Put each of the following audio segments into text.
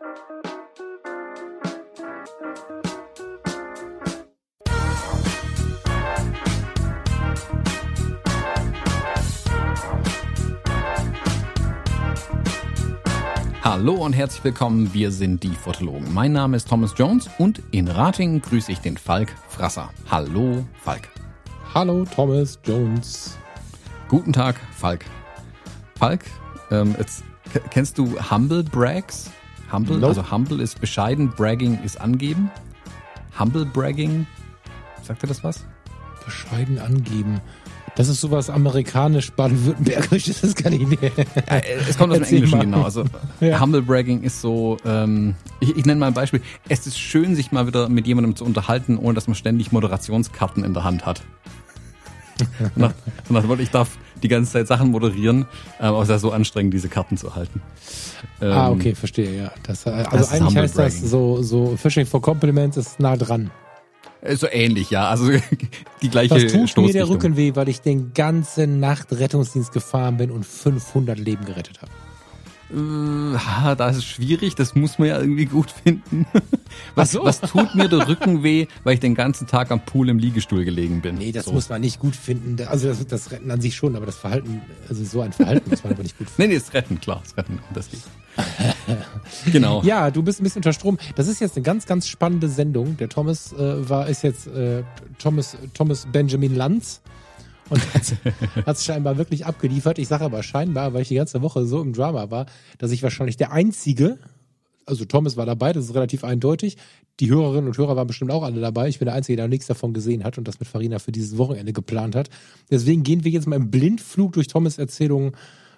Hallo und herzlich willkommen, wir sind die Fotologen. Mein Name ist Thomas Jones und in Rating grüße ich den Falk Frasser. Hallo, Falk. Hallo, Thomas Jones. Guten Tag, Falk. Falk, ähm, jetzt, kennst du Humble Brags? Humble, nope. also Humble ist bescheiden, Bragging ist angeben. Humble Bragging, sagt dir das was? Bescheiden angeben. Das ist sowas amerikanisch, baden-württembergisch, das kann ich nicht. Ja, es kommt aus dem Englischen, genau. Also ja. Humble Bragging ist so, ähm, ich, ich nenne mal ein Beispiel. Es ist schön, sich mal wieder mit jemandem zu unterhalten, ohne dass man ständig Moderationskarten in der Hand hat. nach, nach, ich darf die ganze Zeit Sachen moderieren, ähm, aber es ist ja so anstrengend, diese Karten zu halten. Ähm, ah, okay, verstehe, ja. Das, also das eigentlich heißt das so, so Fishing for Compliments ist nah dran. Äh, so ähnlich, ja. Also die gleiche Was tut mir der Rücken weh, weil ich den ganzen Nacht Rettungsdienst gefahren bin und 500 Leben gerettet habe. Äh, da ist es schwierig, das muss man ja irgendwie gut finden. Was, so. was tut mir der Rücken weh, weil ich den ganzen Tag am Pool im Liegestuhl gelegen bin? Nee, das so. muss man nicht gut finden. Also das, das Retten an sich schon, aber das Verhalten, also so ein Verhalten muss man aber nicht gut finden. Nee, nee, das Retten, klar, das Retten, das geht. genau. Ja, du bist ein bisschen unter Strom. Das ist jetzt eine ganz, ganz spannende Sendung. Der Thomas äh, war, ist jetzt äh, Thomas, Thomas Benjamin Lanz und hat es scheinbar wirklich abgeliefert. Ich sage aber scheinbar, weil ich die ganze Woche so im Drama war, dass ich wahrscheinlich der Einzige, also Thomas war dabei, das ist relativ eindeutig. Die Hörerinnen und Hörer waren bestimmt auch alle dabei. Ich bin der Einzige, der nichts davon gesehen hat und das mit Farina für dieses Wochenende geplant hat. Deswegen gehen wir jetzt mal im Blindflug durch Thomas Erzählungen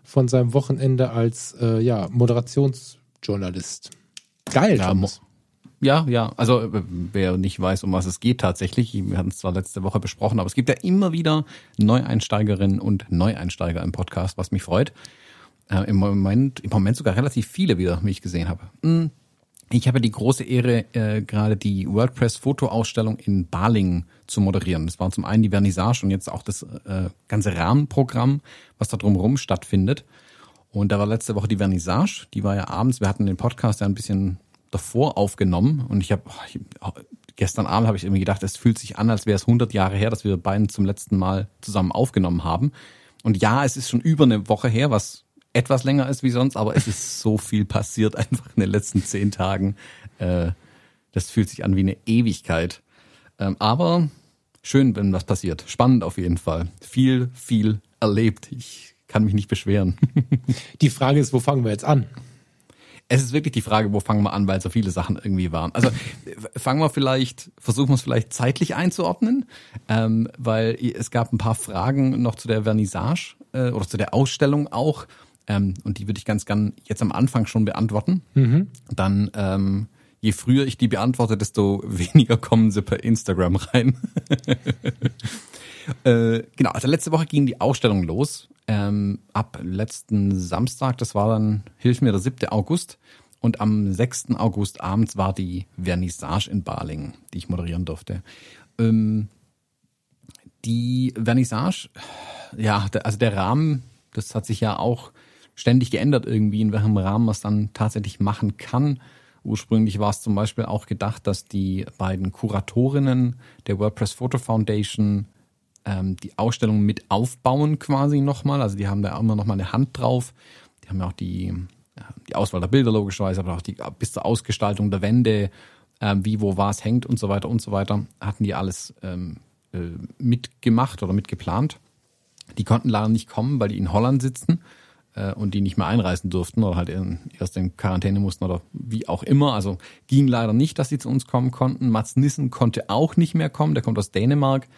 von seinem Wochenende als äh, ja, Moderationsjournalist. Geil, ja, Thomas. Ja, ja. Also äh, wer nicht weiß, um was es geht tatsächlich, wir hatten es zwar letzte Woche besprochen, aber es gibt ja immer wieder Neueinsteigerinnen und Neueinsteiger im Podcast, was mich freut. Äh, Im Moment, im Moment sogar relativ viele wieder, wie ich gesehen habe. Hm. Ich habe die große Ehre, äh, gerade die WordPress-Fotoausstellung in Balingen zu moderieren. Das war zum einen die Vernissage und jetzt auch das äh, ganze Rahmenprogramm, was da drumherum stattfindet. Und da war letzte Woche die Vernissage, die war ja abends, wir hatten den Podcast ja ein bisschen davor aufgenommen und ich habe gestern Abend habe ich irgendwie gedacht, es fühlt sich an, als wäre es 100 Jahre her, dass wir beiden zum letzten Mal zusammen aufgenommen haben. Und ja, es ist schon über eine Woche her, was etwas länger ist wie sonst, aber es ist so viel passiert einfach in den letzten zehn Tagen. Äh, das fühlt sich an wie eine Ewigkeit. Ähm, aber schön, wenn was passiert. Spannend auf jeden Fall. Viel, viel erlebt. Ich kann mich nicht beschweren. Die Frage ist, wo fangen wir jetzt an? Es ist wirklich die Frage, wo fangen wir an, weil so viele Sachen irgendwie waren. Also fangen wir vielleicht, versuchen wir es vielleicht zeitlich einzuordnen, ähm, weil es gab ein paar Fragen noch zu der Vernissage äh, oder zu der Ausstellung auch. Ähm, und die würde ich ganz gern jetzt am Anfang schon beantworten. Mhm. Dann, ähm, je früher ich die beantworte, desto weniger kommen sie per Instagram rein. äh, genau, also letzte Woche ging die Ausstellung los ähm, ab letzten Samstag, das war dann, hilf mir, der 7. August. Und am 6. August abends war die Vernissage in Balingen, die ich moderieren durfte. Ähm, die Vernissage, ja, also der Rahmen, das hat sich ja auch ständig geändert irgendwie, in welchem Rahmen man es dann tatsächlich machen kann. Ursprünglich war es zum Beispiel auch gedacht, dass die beiden Kuratorinnen der WordPress Photo Foundation ähm, die Ausstellung mit aufbauen quasi nochmal. Also die haben da immer nochmal eine Hand drauf. Die haben ja auch die, die Auswahl der Bilder logischerweise, aber auch die bis zur Ausgestaltung der Wände, ähm, wie, wo, was hängt und so weiter und so weiter, hatten die alles ähm, äh, mitgemacht oder mitgeplant. Die konnten leider nicht kommen, weil die in Holland sitzen äh, und die nicht mehr einreisen durften oder halt erst in Quarantäne mussten oder wie auch immer. Also ging leider nicht, dass sie zu uns kommen konnten. Mats Nissen konnte auch nicht mehr kommen, der kommt aus Dänemark.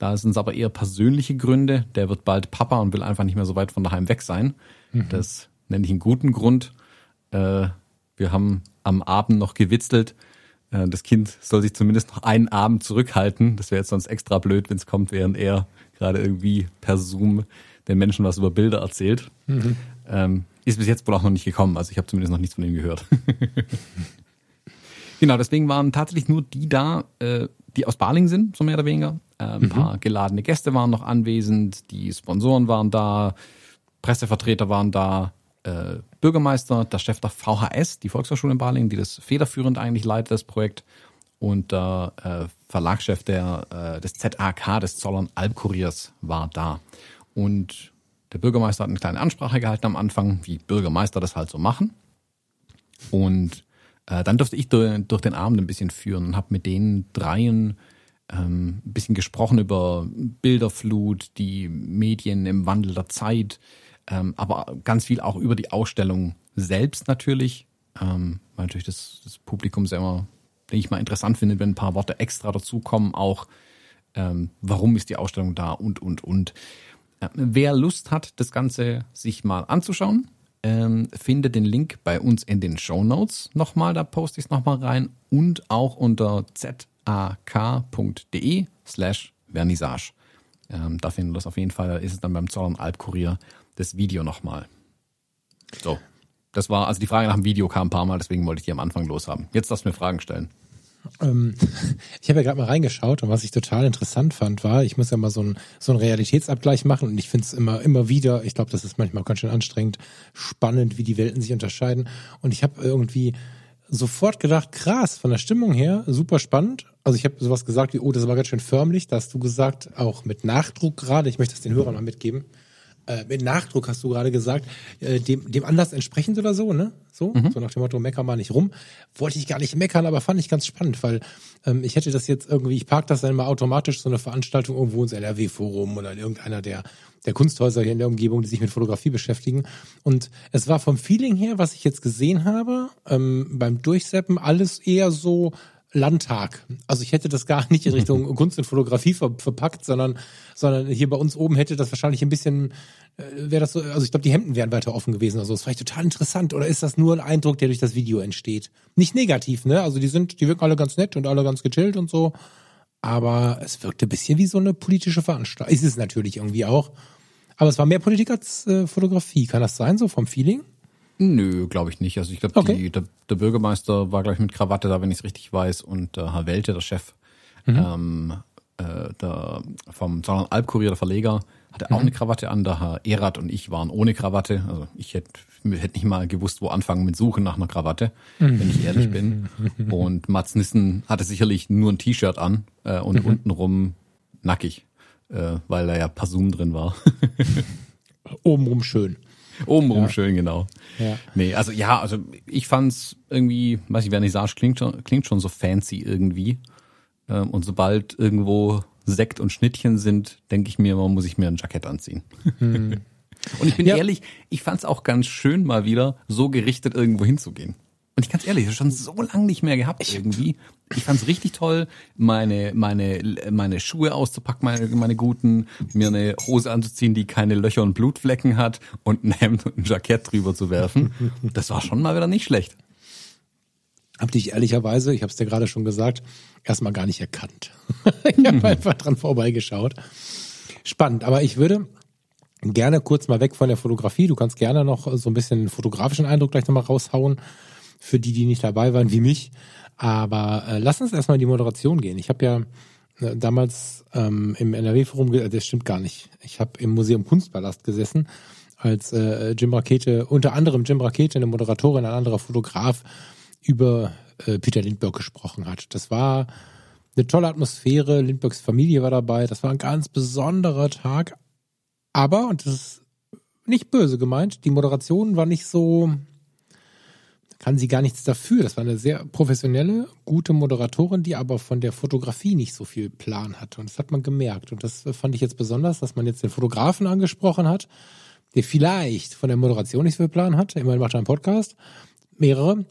Da sind es aber eher persönliche Gründe. Der wird bald Papa und will einfach nicht mehr so weit von daheim weg sein. Mhm. Das nenne ich einen guten Grund. Äh, wir haben am Abend noch gewitzelt. Äh, das Kind soll sich zumindest noch einen Abend zurückhalten. Das wäre jetzt sonst extra blöd, wenn es kommt, während er gerade irgendwie per Zoom den Menschen was über Bilder erzählt. Mhm. Ähm, ist bis jetzt wohl auch noch nicht gekommen. Also ich habe zumindest noch nichts von ihm gehört. genau, deswegen waren tatsächlich nur die da, äh, die aus Baling sind, so mehr oder weniger. Äh, ein mhm. paar geladene Gäste waren noch anwesend, die Sponsoren waren da, Pressevertreter waren da äh, Bürgermeister, der Chef der VHS, die Volkshochschule in Balingen, die das federführend eigentlich leitet, das Projekt, und der äh, Verlagschef der, äh, des ZAK, des Zollern Albkuriers, war da. Und der Bürgermeister hat eine kleine Ansprache gehalten am Anfang, wie Bürgermeister das halt so machen. Und äh, dann durfte ich durch, durch den Abend ein bisschen führen und habe mit den dreien ähm, ein bisschen gesprochen über Bilderflut, die Medien im Wandel der Zeit, ähm, aber ganz viel auch über die Ausstellung selbst natürlich, ähm, weil natürlich das, das Publikum sehr immer, denke ich mal, interessant findet, wenn ein paar Worte extra dazukommen, auch. Ähm, warum ist die Ausstellung da und, und, und. Äh, wer Lust hat, das Ganze sich mal anzuschauen, ähm, findet den Link bei uns in den Show Notes. Nochmal, da poste ich es nochmal rein und auch unter zak.de slash Vernissage. Ähm, da findet ihr das auf jeden Fall, da ist es dann beim Zollern Albkurier das Video nochmal. So, das war, also die Frage nach dem Video kam ein paar Mal, deswegen wollte ich die am Anfang loshaben. Jetzt darfst mir Fragen stellen. Ähm, ich habe ja gerade mal reingeschaut und was ich total interessant fand, war, ich muss ja mal so einen so einen Realitätsabgleich machen und ich finde es immer, immer wieder, ich glaube, das ist manchmal ganz schön anstrengend, spannend, wie die Welten sich unterscheiden. Und ich habe irgendwie sofort gedacht, krass, von der Stimmung her, super spannend. Also ich habe sowas gesagt wie, oh, das war ganz schön förmlich. Da hast du gesagt, auch mit Nachdruck gerade, ich möchte das den Hörern mal mitgeben äh, mit Nachdruck hast du gerade gesagt, äh, dem, dem Anlass entsprechend oder so, ne? So, mhm. so nach dem Motto, mecker mal nicht rum. Wollte ich gar nicht meckern, aber fand ich ganz spannend, weil ähm, ich hätte das jetzt irgendwie, ich park das dann mal automatisch, so eine Veranstaltung irgendwo ins LRW-Forum oder in irgendeiner der, der Kunsthäuser hier in der Umgebung, die sich mit Fotografie beschäftigen. Und es war vom Feeling her, was ich jetzt gesehen habe, ähm, beim Durchseppen, alles eher so Landtag. Also ich hätte das gar nicht in Richtung Kunst und Fotografie ver verpackt, sondern, sondern hier bei uns oben hätte das wahrscheinlich ein bisschen, äh, wäre das so, also ich glaube, die Hemden wären weiter offen gewesen. Also das war total interessant. Oder ist das nur ein Eindruck, der durch das Video entsteht? Nicht negativ, ne? Also die sind, die wirken alle ganz nett und alle ganz gechillt und so. Aber es wirkte ein bisschen wie so eine politische Veranstaltung. Ist es natürlich irgendwie auch. Aber es war mehr Politik als äh, Fotografie. Kann das sein, so vom Feeling? Nö, glaube ich nicht. Also ich glaube, okay. der, der, Bürgermeister war, glaube ich, mit Krawatte da, wenn ich es richtig weiß, und der Herr Welte, der Chef, mhm. ähm, äh, der, vom Sondern Albkurier, der Verleger, hatte mhm. auch eine Krawatte an. Der Herr Erath und ich waren ohne Krawatte. Also ich hätte hätte nicht mal gewusst, wo anfangen mit Suchen nach einer Krawatte, mhm. wenn ich ehrlich bin. Und Mats Nissen hatte sicherlich nur ein T-Shirt an äh, und mhm. untenrum nackig, äh, weil da ja Pasum drin war. Obenrum schön. Obenrum ja. schön, genau. Ja. Nee, also ja, also ich fand's irgendwie, weiß ich, Vernissage klingt schon, klingt schon so fancy irgendwie. Ähm, und sobald irgendwo Sekt und Schnittchen sind, denke ich mir, man muss ich mir ein Jackett anziehen. Hm. und ich bin ja. ehrlich, ich fand's auch ganz schön, mal wieder so gerichtet irgendwo hinzugehen. Und ich ganz ehrlich, das schon so lange nicht mehr gehabt irgendwie. Ich fand's richtig toll, meine, meine, meine Schuhe auszupacken, meine, meine guten, mir eine Hose anzuziehen, die keine Löcher und Blutflecken hat und ein Hemd und ein Jackett drüber zu werfen. Das war schon mal wieder nicht schlecht. Hab dich ehrlicherweise, ich habe es dir gerade schon gesagt, erstmal gar nicht erkannt. ich habe einfach dran vorbeigeschaut. Spannend, aber ich würde gerne kurz mal weg von der Fotografie. Du kannst gerne noch so ein bisschen fotografischen Eindruck gleich nochmal raushauen für die, die nicht dabei waren, wie mich. Aber äh, lass uns erstmal in die Moderation gehen. Ich habe ja äh, damals ähm, im NRW-Forum, äh, das stimmt gar nicht. Ich habe im Museum Kunstpalast gesessen, als äh, Jim Rakete, unter anderem Jim Rakete, eine Moderatorin, ein anderer Fotograf, über äh, Peter Lindbergh gesprochen hat. Das war eine tolle Atmosphäre. Lindberghs Familie war dabei. Das war ein ganz besonderer Tag. Aber, und das ist nicht böse gemeint, die Moderation war nicht so, kann sie gar nichts dafür. Das war eine sehr professionelle, gute Moderatorin, die aber von der Fotografie nicht so viel Plan hatte. Und das hat man gemerkt. Und das fand ich jetzt besonders, dass man jetzt den Fotografen angesprochen hat, der vielleicht von der Moderation nicht so viel Plan hat. Immerhin macht er einen Podcast, mehrere.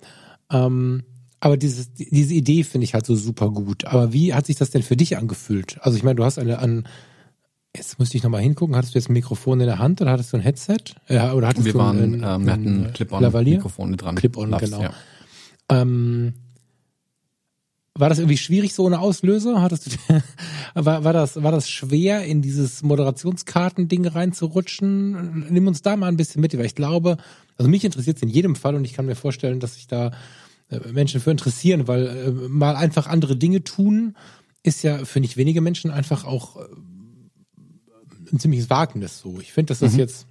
Ähm, aber dieses, diese Idee finde ich halt so super gut. Aber wie hat sich das denn für dich angefühlt? Also ich meine, du hast eine, an, Jetzt müsste ich nochmal hingucken. Hattest du jetzt ein Mikrofon in der Hand oder hattest du ein Headset? Ja, oder hattest wir du waren, ein, ähm, wir hatten Clip-on-Mikrofone dran. Clip-on, genau. Ja. Ähm, war das irgendwie schwierig, so eine Auslöser? Hattest du, war, war, das, war das schwer, in dieses Moderationskarten-Ding reinzurutschen? Nimm uns da mal ein bisschen mit, weil ich glaube, also mich interessiert es in jedem Fall und ich kann mir vorstellen, dass sich da äh, Menschen für interessieren, weil äh, mal einfach andere Dinge tun, ist ja für nicht wenige Menschen einfach auch äh, ein ziemliches Wagnis so. Ich finde, dass das mhm. jetzt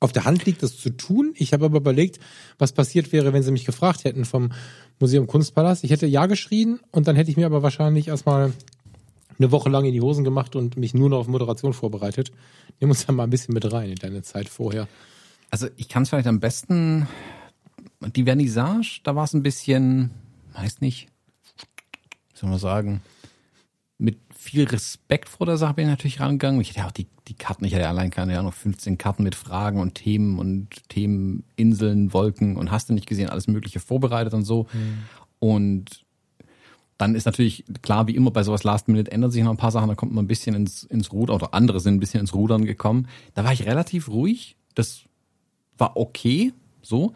auf der Hand liegt, das zu tun. Ich habe aber überlegt, was passiert wäre, wenn sie mich gefragt hätten vom Museum Kunstpalast. Ich hätte ja geschrien und dann hätte ich mir aber wahrscheinlich erstmal eine Woche lang in die Hosen gemacht und mich nur noch auf Moderation vorbereitet. Nimm uns da mal ein bisschen mit rein in deine Zeit vorher. Also ich kann es vielleicht am besten, die Vernissage, da war es ein bisschen, weiß nicht, soll man sagen, mit viel Respekt vor der Sache bin ich natürlich rangegangen. Ich hatte ja auch die, die Karten, ich hatte ja allein keine Ahnung, 15 Karten mit Fragen und Themen und Themen, Inseln, Wolken und hast du nicht gesehen, alles Mögliche vorbereitet und so. Mhm. Und dann ist natürlich klar, wie immer bei sowas Last Minute ändern sich noch ein paar Sachen, da kommt man ein bisschen ins, ins Ruder oder andere sind ein bisschen ins Rudern gekommen. Da war ich relativ ruhig. Das war okay, so.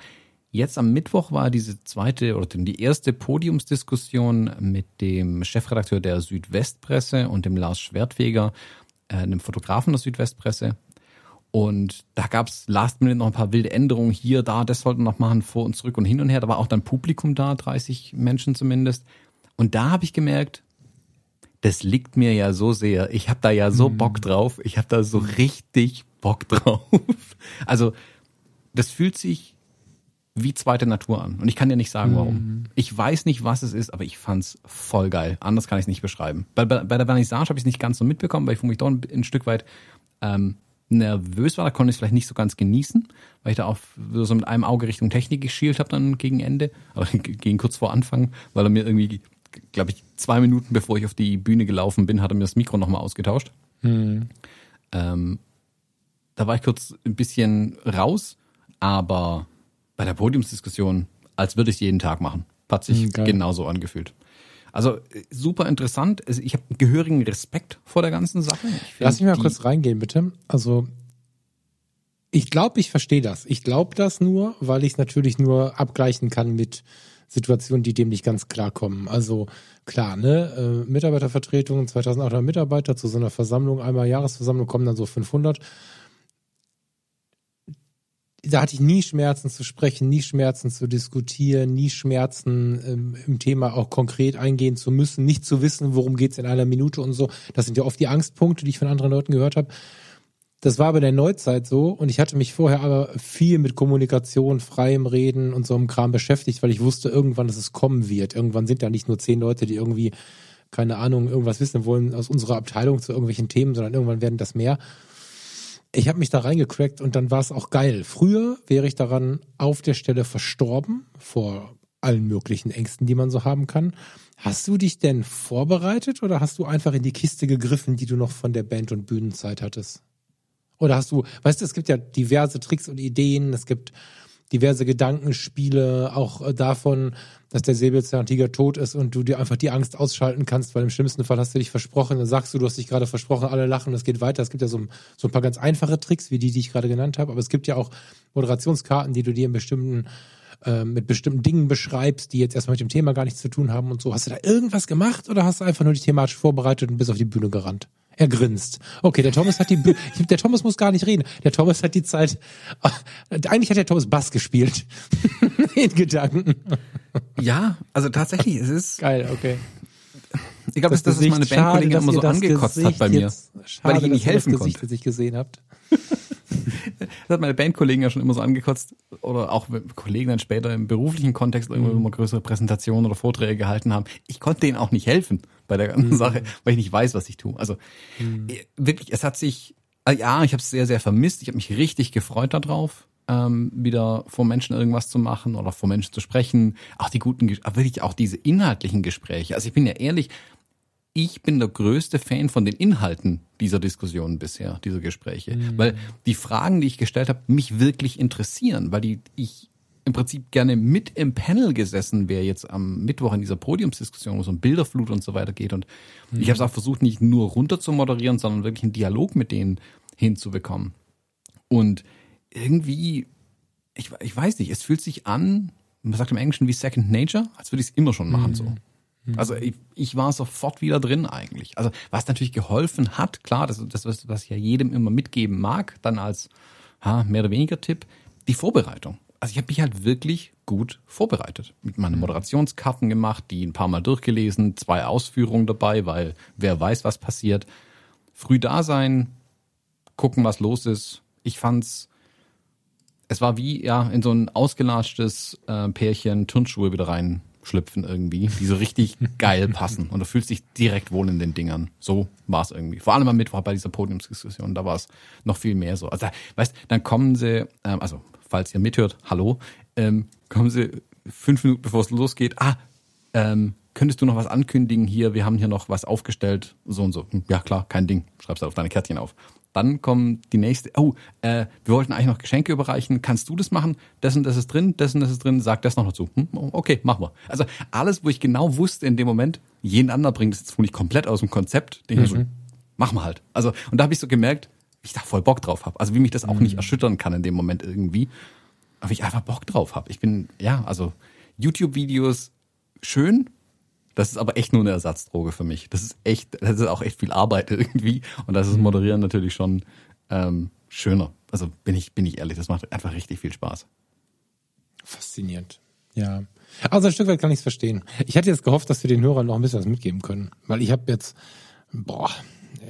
Jetzt am Mittwoch war diese zweite oder die erste Podiumsdiskussion mit dem Chefredakteur der Südwestpresse und dem Lars Schwertfeger, äh, einem Fotografen der Südwestpresse. Und da gab's last minute noch ein paar wilde Änderungen hier, da, das sollten wir noch machen, vor und zurück und hin und her. Da war auch dann Publikum da, 30 Menschen zumindest. Und da habe ich gemerkt, das liegt mir ja so sehr. Ich habe da ja so mhm. Bock drauf. Ich habe da so richtig Bock drauf. Also das fühlt sich wie zweite Natur an. Und ich kann dir nicht sagen, warum. Mhm. Ich weiß nicht, was es ist, aber ich fand's voll geil. Anders kann ich es nicht beschreiben. Bei, bei, bei der Vernissage habe ich es nicht ganz so mitbekommen, weil ich mich doch ein, ein Stück weit ähm, nervös war. Da konnte ich es vielleicht nicht so ganz genießen, weil ich da auch so mit einem Auge Richtung Technik geschielt habe dann gegen Ende, aber gegen kurz vor Anfang, weil er mir irgendwie, glaube ich, zwei Minuten bevor ich auf die Bühne gelaufen bin, hat er mir das Mikro nochmal ausgetauscht. Mhm. Ähm, da war ich kurz ein bisschen raus, aber bei der Podiumsdiskussion, als würde ich es jeden Tag machen. Hat sich mhm, genauso angefühlt. Also super interessant. Ich habe gehörigen Respekt vor der ganzen Sache. Lass mich mal kurz reingehen, bitte. Also ich glaube, ich verstehe das. Ich glaube das nur, weil ich es natürlich nur abgleichen kann mit Situationen, die dem nicht ganz klar kommen. Also klar, ne, äh, Mitarbeitervertretung, 2800 Mitarbeiter zu so einer Versammlung, einmal Jahresversammlung kommen dann so 500 da hatte ich nie Schmerzen zu sprechen, nie Schmerzen zu diskutieren, nie Schmerzen ähm, im Thema auch konkret eingehen zu müssen, nicht zu wissen, worum geht's in einer Minute und so. Das sind ja oft die Angstpunkte, die ich von anderen Leuten gehört habe. Das war bei der Neuzeit so und ich hatte mich vorher aber viel mit Kommunikation, freiem Reden und so einem Kram beschäftigt, weil ich wusste irgendwann, dass es kommen wird. Irgendwann sind da nicht nur zehn Leute, die irgendwie, keine Ahnung, irgendwas wissen wollen aus unserer Abteilung zu irgendwelchen Themen, sondern irgendwann werden das mehr ich habe mich da reingecrackt und dann war es auch geil. Früher wäre ich daran auf der Stelle verstorben vor allen möglichen Ängsten, die man so haben kann. Hast du dich denn vorbereitet oder hast du einfach in die Kiste gegriffen, die du noch von der Band- und Bühnenzeit hattest? Oder hast du, weißt du, es gibt ja diverse Tricks und Ideen, es gibt diverse Gedankenspiele, auch äh, davon, dass der Säbelzahntiger tot ist und du dir einfach die Angst ausschalten kannst, weil im schlimmsten Fall hast du dich versprochen, dann sagst du, du hast dich gerade versprochen, alle lachen, es geht weiter. Es gibt ja so, so ein paar ganz einfache Tricks, wie die, die ich gerade genannt habe, aber es gibt ja auch Moderationskarten, die du dir in bestimmten äh, mit bestimmten Dingen beschreibst, die jetzt erstmal mit dem Thema gar nichts zu tun haben und so. Hast du da irgendwas gemacht oder hast du einfach nur dich thematisch vorbereitet und bist auf die Bühne gerannt? Er grinst. Okay, der Thomas hat die, der Thomas muss gar nicht reden. Der Thomas hat die Zeit, eigentlich hat der Thomas Bass gespielt. In Gedanken. Ja, also tatsächlich, es ist. Geil, okay. Ich glaube, das, das ist meine Bandkollegin immer so angekotzt Gesicht hat bei mir. Schade, weil ich ihm nicht helfen das Gesicht, konnte. Das ich gesehen habt. das hat meine Bandkollegen ja schon immer so angekotzt oder auch Kollegen dann später im beruflichen Kontext irgendwo mhm. immer größere Präsentationen oder Vorträge gehalten haben. Ich konnte denen auch nicht helfen bei der ganzen mhm. Sache, weil ich nicht weiß, was ich tue. Also mhm. Äh, wirklich, es hat sich, äh, ja, ich habe es sehr, sehr vermisst. Ich habe mich richtig gefreut darauf, ähm, wieder vor Menschen irgendwas zu machen oder vor Menschen zu sprechen. Auch die guten, wirklich auch diese inhaltlichen Gespräche. Also ich bin ja ehrlich, ich bin der größte Fan von den Inhalten dieser Diskussionen bisher, dieser Gespräche. Mhm. Weil die Fragen, die ich gestellt habe, mich wirklich interessieren, weil die ich im Prinzip gerne mit im Panel gesessen wäre jetzt am Mittwoch in dieser Podiumsdiskussion, wo es um Bilderflut und so weiter geht. Und mhm. ich habe es auch versucht, nicht nur runter zu moderieren, sondern wirklich einen Dialog mit denen hinzubekommen. Und irgendwie, ich, ich weiß nicht, es fühlt sich an, man sagt im Englischen wie Second Nature, als würde ich es immer schon machen mhm. so. Also ich, ich war sofort wieder drin eigentlich. Also was natürlich geholfen hat, klar, das das, was ich ja jedem immer mitgeben mag, dann als ha, mehr oder weniger Tipp, die Vorbereitung. Also ich habe mich halt wirklich gut vorbereitet. Mit meinen mhm. Moderationskarten gemacht, die ein paar Mal durchgelesen, zwei Ausführungen dabei, weil wer weiß, was passiert. Früh da sein, gucken, was los ist. Ich fand's Es war wie, ja, in so ein ausgelatschtes äh, Pärchen Turnschuhe wieder reinschlüpfen irgendwie, die so richtig geil passen. Und du fühlst dich direkt wohl in den Dingern. So war es irgendwie. Vor allem am Mittwoch bei dieser Podiumsdiskussion, da war es noch viel mehr so. Also, weißt, dann kommen sie, ähm, also falls ihr mithört, hallo, ähm, kommen sie fünf Minuten bevor es losgeht, ah, ähm, könntest du noch was ankündigen hier? Wir haben hier noch was aufgestellt, so und so. Hm, ja klar, kein Ding. Schreibst du auf deine Kärtchen auf. Dann kommt die nächste, oh, äh, wir wollten eigentlich noch Geschenke überreichen. Kannst du das machen? Dessen, das ist drin, dessen, das ist drin. Sag das noch dazu. Hm, okay, machen wir. Also alles, wo ich genau wusste in dem Moment, jeden anderen bringt es jetzt wohl nicht komplett aus dem Konzept. Denke mhm. so, machen wir halt. Also, und da habe ich so gemerkt, wie ich da voll Bock drauf habe. Also wie mich das auch mhm. nicht erschüttern kann in dem Moment irgendwie. Aber ich einfach Bock drauf habe. Ich bin, ja, also YouTube-Videos schön, das ist aber echt nur eine Ersatzdroge für mich. Das ist echt, das ist auch echt viel Arbeit irgendwie. Und das ist mhm. Moderieren natürlich schon ähm, schöner. Also bin ich, bin ich ehrlich, das macht einfach richtig viel Spaß. Faszinierend. Ja. Also ein Stück weit kann ich es verstehen. Ich hätte jetzt gehofft, dass wir den Hörern noch ein bisschen was mitgeben können. Weil ich habe jetzt, boah,